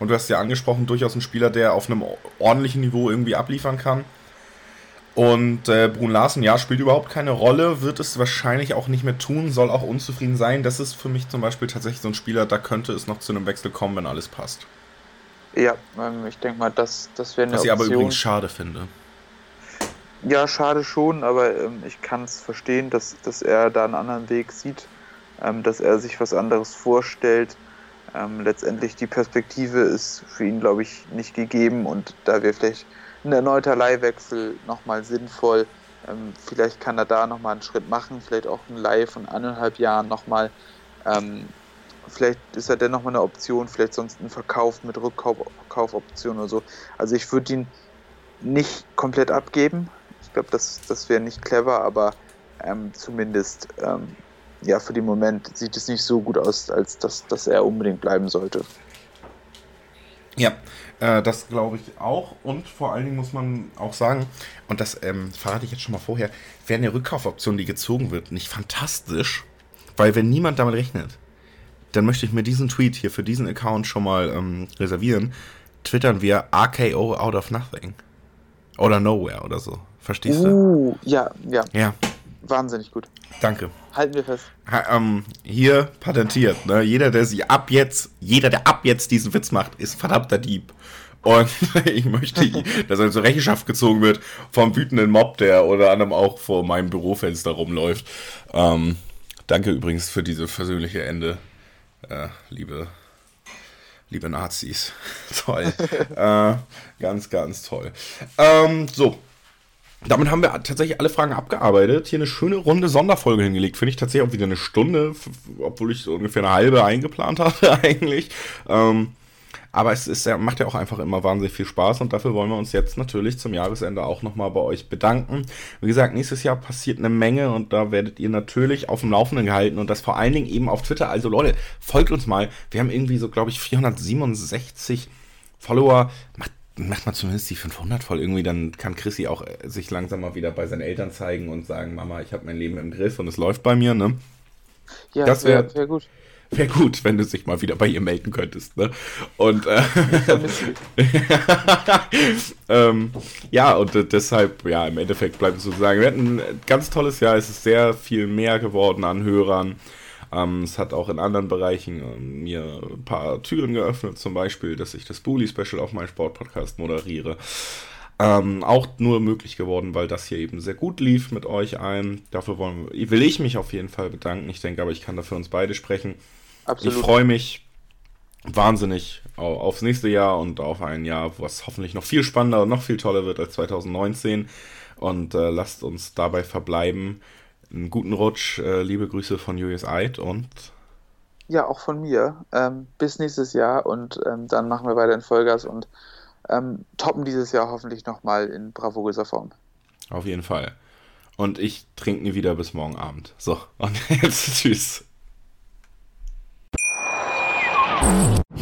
Und du hast ja angesprochen, durchaus ein Spieler, der auf einem ordentlichen Niveau irgendwie abliefern kann. Und äh, Brun Larsen, ja, spielt überhaupt keine Rolle, wird es wahrscheinlich auch nicht mehr tun, soll auch unzufrieden sein. Das ist für mich zum Beispiel tatsächlich so ein Spieler, da könnte es noch zu einem Wechsel kommen, wenn alles passt. Ja, ähm, ich denke mal, das, das wäre eine Was ich aber übrigens schade finde. Ja, schade schon, aber ähm, ich kann es verstehen, dass, dass er da einen anderen Weg sieht, ähm, dass er sich was anderes vorstellt. Ähm, letztendlich die Perspektive ist für ihn, glaube ich, nicht gegeben und da wäre vielleicht ein erneuter Leihwechsel nochmal sinnvoll. Ähm, vielleicht kann er da nochmal einen Schritt machen, vielleicht auch ein Leih von eineinhalb Jahren nochmal. Ähm, vielleicht ist er dann nochmal eine Option, vielleicht sonst ein Verkauf mit Rückkaufoption oder so. Also ich würde ihn nicht komplett abgeben. Ich glaube, das, das wäre nicht clever, aber ähm, zumindest ähm, ja, für den Moment sieht es nicht so gut aus, als dass, dass er unbedingt bleiben sollte. Ja, äh, das glaube ich auch. Und vor allen Dingen muss man auch sagen, und das ähm, verrate ich jetzt schon mal vorher, wäre eine Rückkaufoption, die gezogen wird, nicht fantastisch. Weil wenn niemand damit rechnet, dann möchte ich mir diesen Tweet hier für diesen Account schon mal ähm, reservieren. Twittern wir RKO out of nothing. Oder nowhere oder so. Verstehst uh, du? Ja, ja. Ja. Wahnsinnig gut. Danke. Halten wir fest. Ha, ähm, hier patentiert. Ne? Jeder, der sich ab jetzt, jeder, der ab jetzt diesen Witz macht, ist verdammter Dieb. Und ich möchte, dass er zur Rechenschaft gezogen wird vom wütenden Mob, der unter anderem auch vor meinem Bürofenster rumläuft. Ähm, danke übrigens für diese versöhnliche Ende, äh, liebe, liebe Nazis. toll. äh, ganz, ganz toll. Ähm, so, damit haben wir tatsächlich alle Fragen abgearbeitet. Hier eine schöne runde Sonderfolge hingelegt. Finde ich tatsächlich auch wieder eine Stunde, obwohl ich so ungefähr eine halbe eingeplant hatte eigentlich. Ähm, aber es ist, macht ja auch einfach immer wahnsinnig viel Spaß und dafür wollen wir uns jetzt natürlich zum Jahresende auch nochmal bei euch bedanken. Wie gesagt, nächstes Jahr passiert eine Menge und da werdet ihr natürlich auf dem Laufenden gehalten und das vor allen Dingen eben auf Twitter. Also Leute, folgt uns mal. Wir haben irgendwie so, glaube ich, 467 Follower. Macht macht man zumindest die 500 voll irgendwie, dann kann Chrissy auch äh, sich langsam mal wieder bei seinen Eltern zeigen und sagen, Mama, ich habe mein Leben im Griff und es läuft bei mir, ne? Ja, das wäre wär, wär gut. Wäre gut, wenn du dich mal wieder bei ihr melden könntest, ne? Und äh, ähm, ja, und äh, deshalb, ja, im Endeffekt bleibt es sozusagen, wir hatten ein ganz tolles Jahr, es ist sehr viel mehr geworden an Hörern Ähm, es hat auch in anderen Bereichen äh, mir ein paar Türen geöffnet, zum Beispiel, dass ich das Bully Special auf meinem Sportpodcast moderiere. Ähm, auch nur möglich geworden, weil das hier eben sehr gut lief mit euch allen. Dafür wollen, will ich mich auf jeden Fall bedanken. Ich denke aber, ich kann dafür uns beide sprechen. Absolut. Ich freue mich wahnsinnig aufs nächste Jahr und auf ein Jahr, was hoffentlich noch viel spannender und noch viel toller wird als 2019. Und äh, lasst uns dabei verbleiben. Einen guten Rutsch, äh, liebe Grüße von Julius Eid und ja, auch von mir. Ähm, bis nächstes Jahr und ähm, dann machen wir weiter in Vollgas und ähm, toppen dieses Jahr hoffentlich nochmal in bravuröser Form. Auf jeden Fall. Und ich trinke nie wieder bis morgen Abend. So, und jetzt tschüss.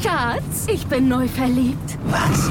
Schatz, ich bin neu verliebt. Was?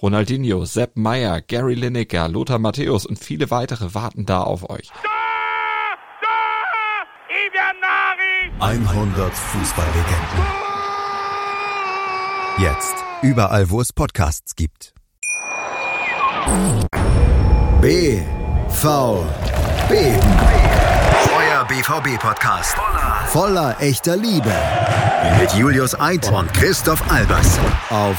Ronaldinho, Sepp Meyer, Gary Lineker, Lothar Matthäus und viele weitere warten da auf euch. 100 Fußballlegenden. Jetzt. Überall, wo es Podcasts gibt. B. V. B. Euer BVB-Podcast. Voller echter Liebe. Mit Julius Eid und Christoph Albers. Auf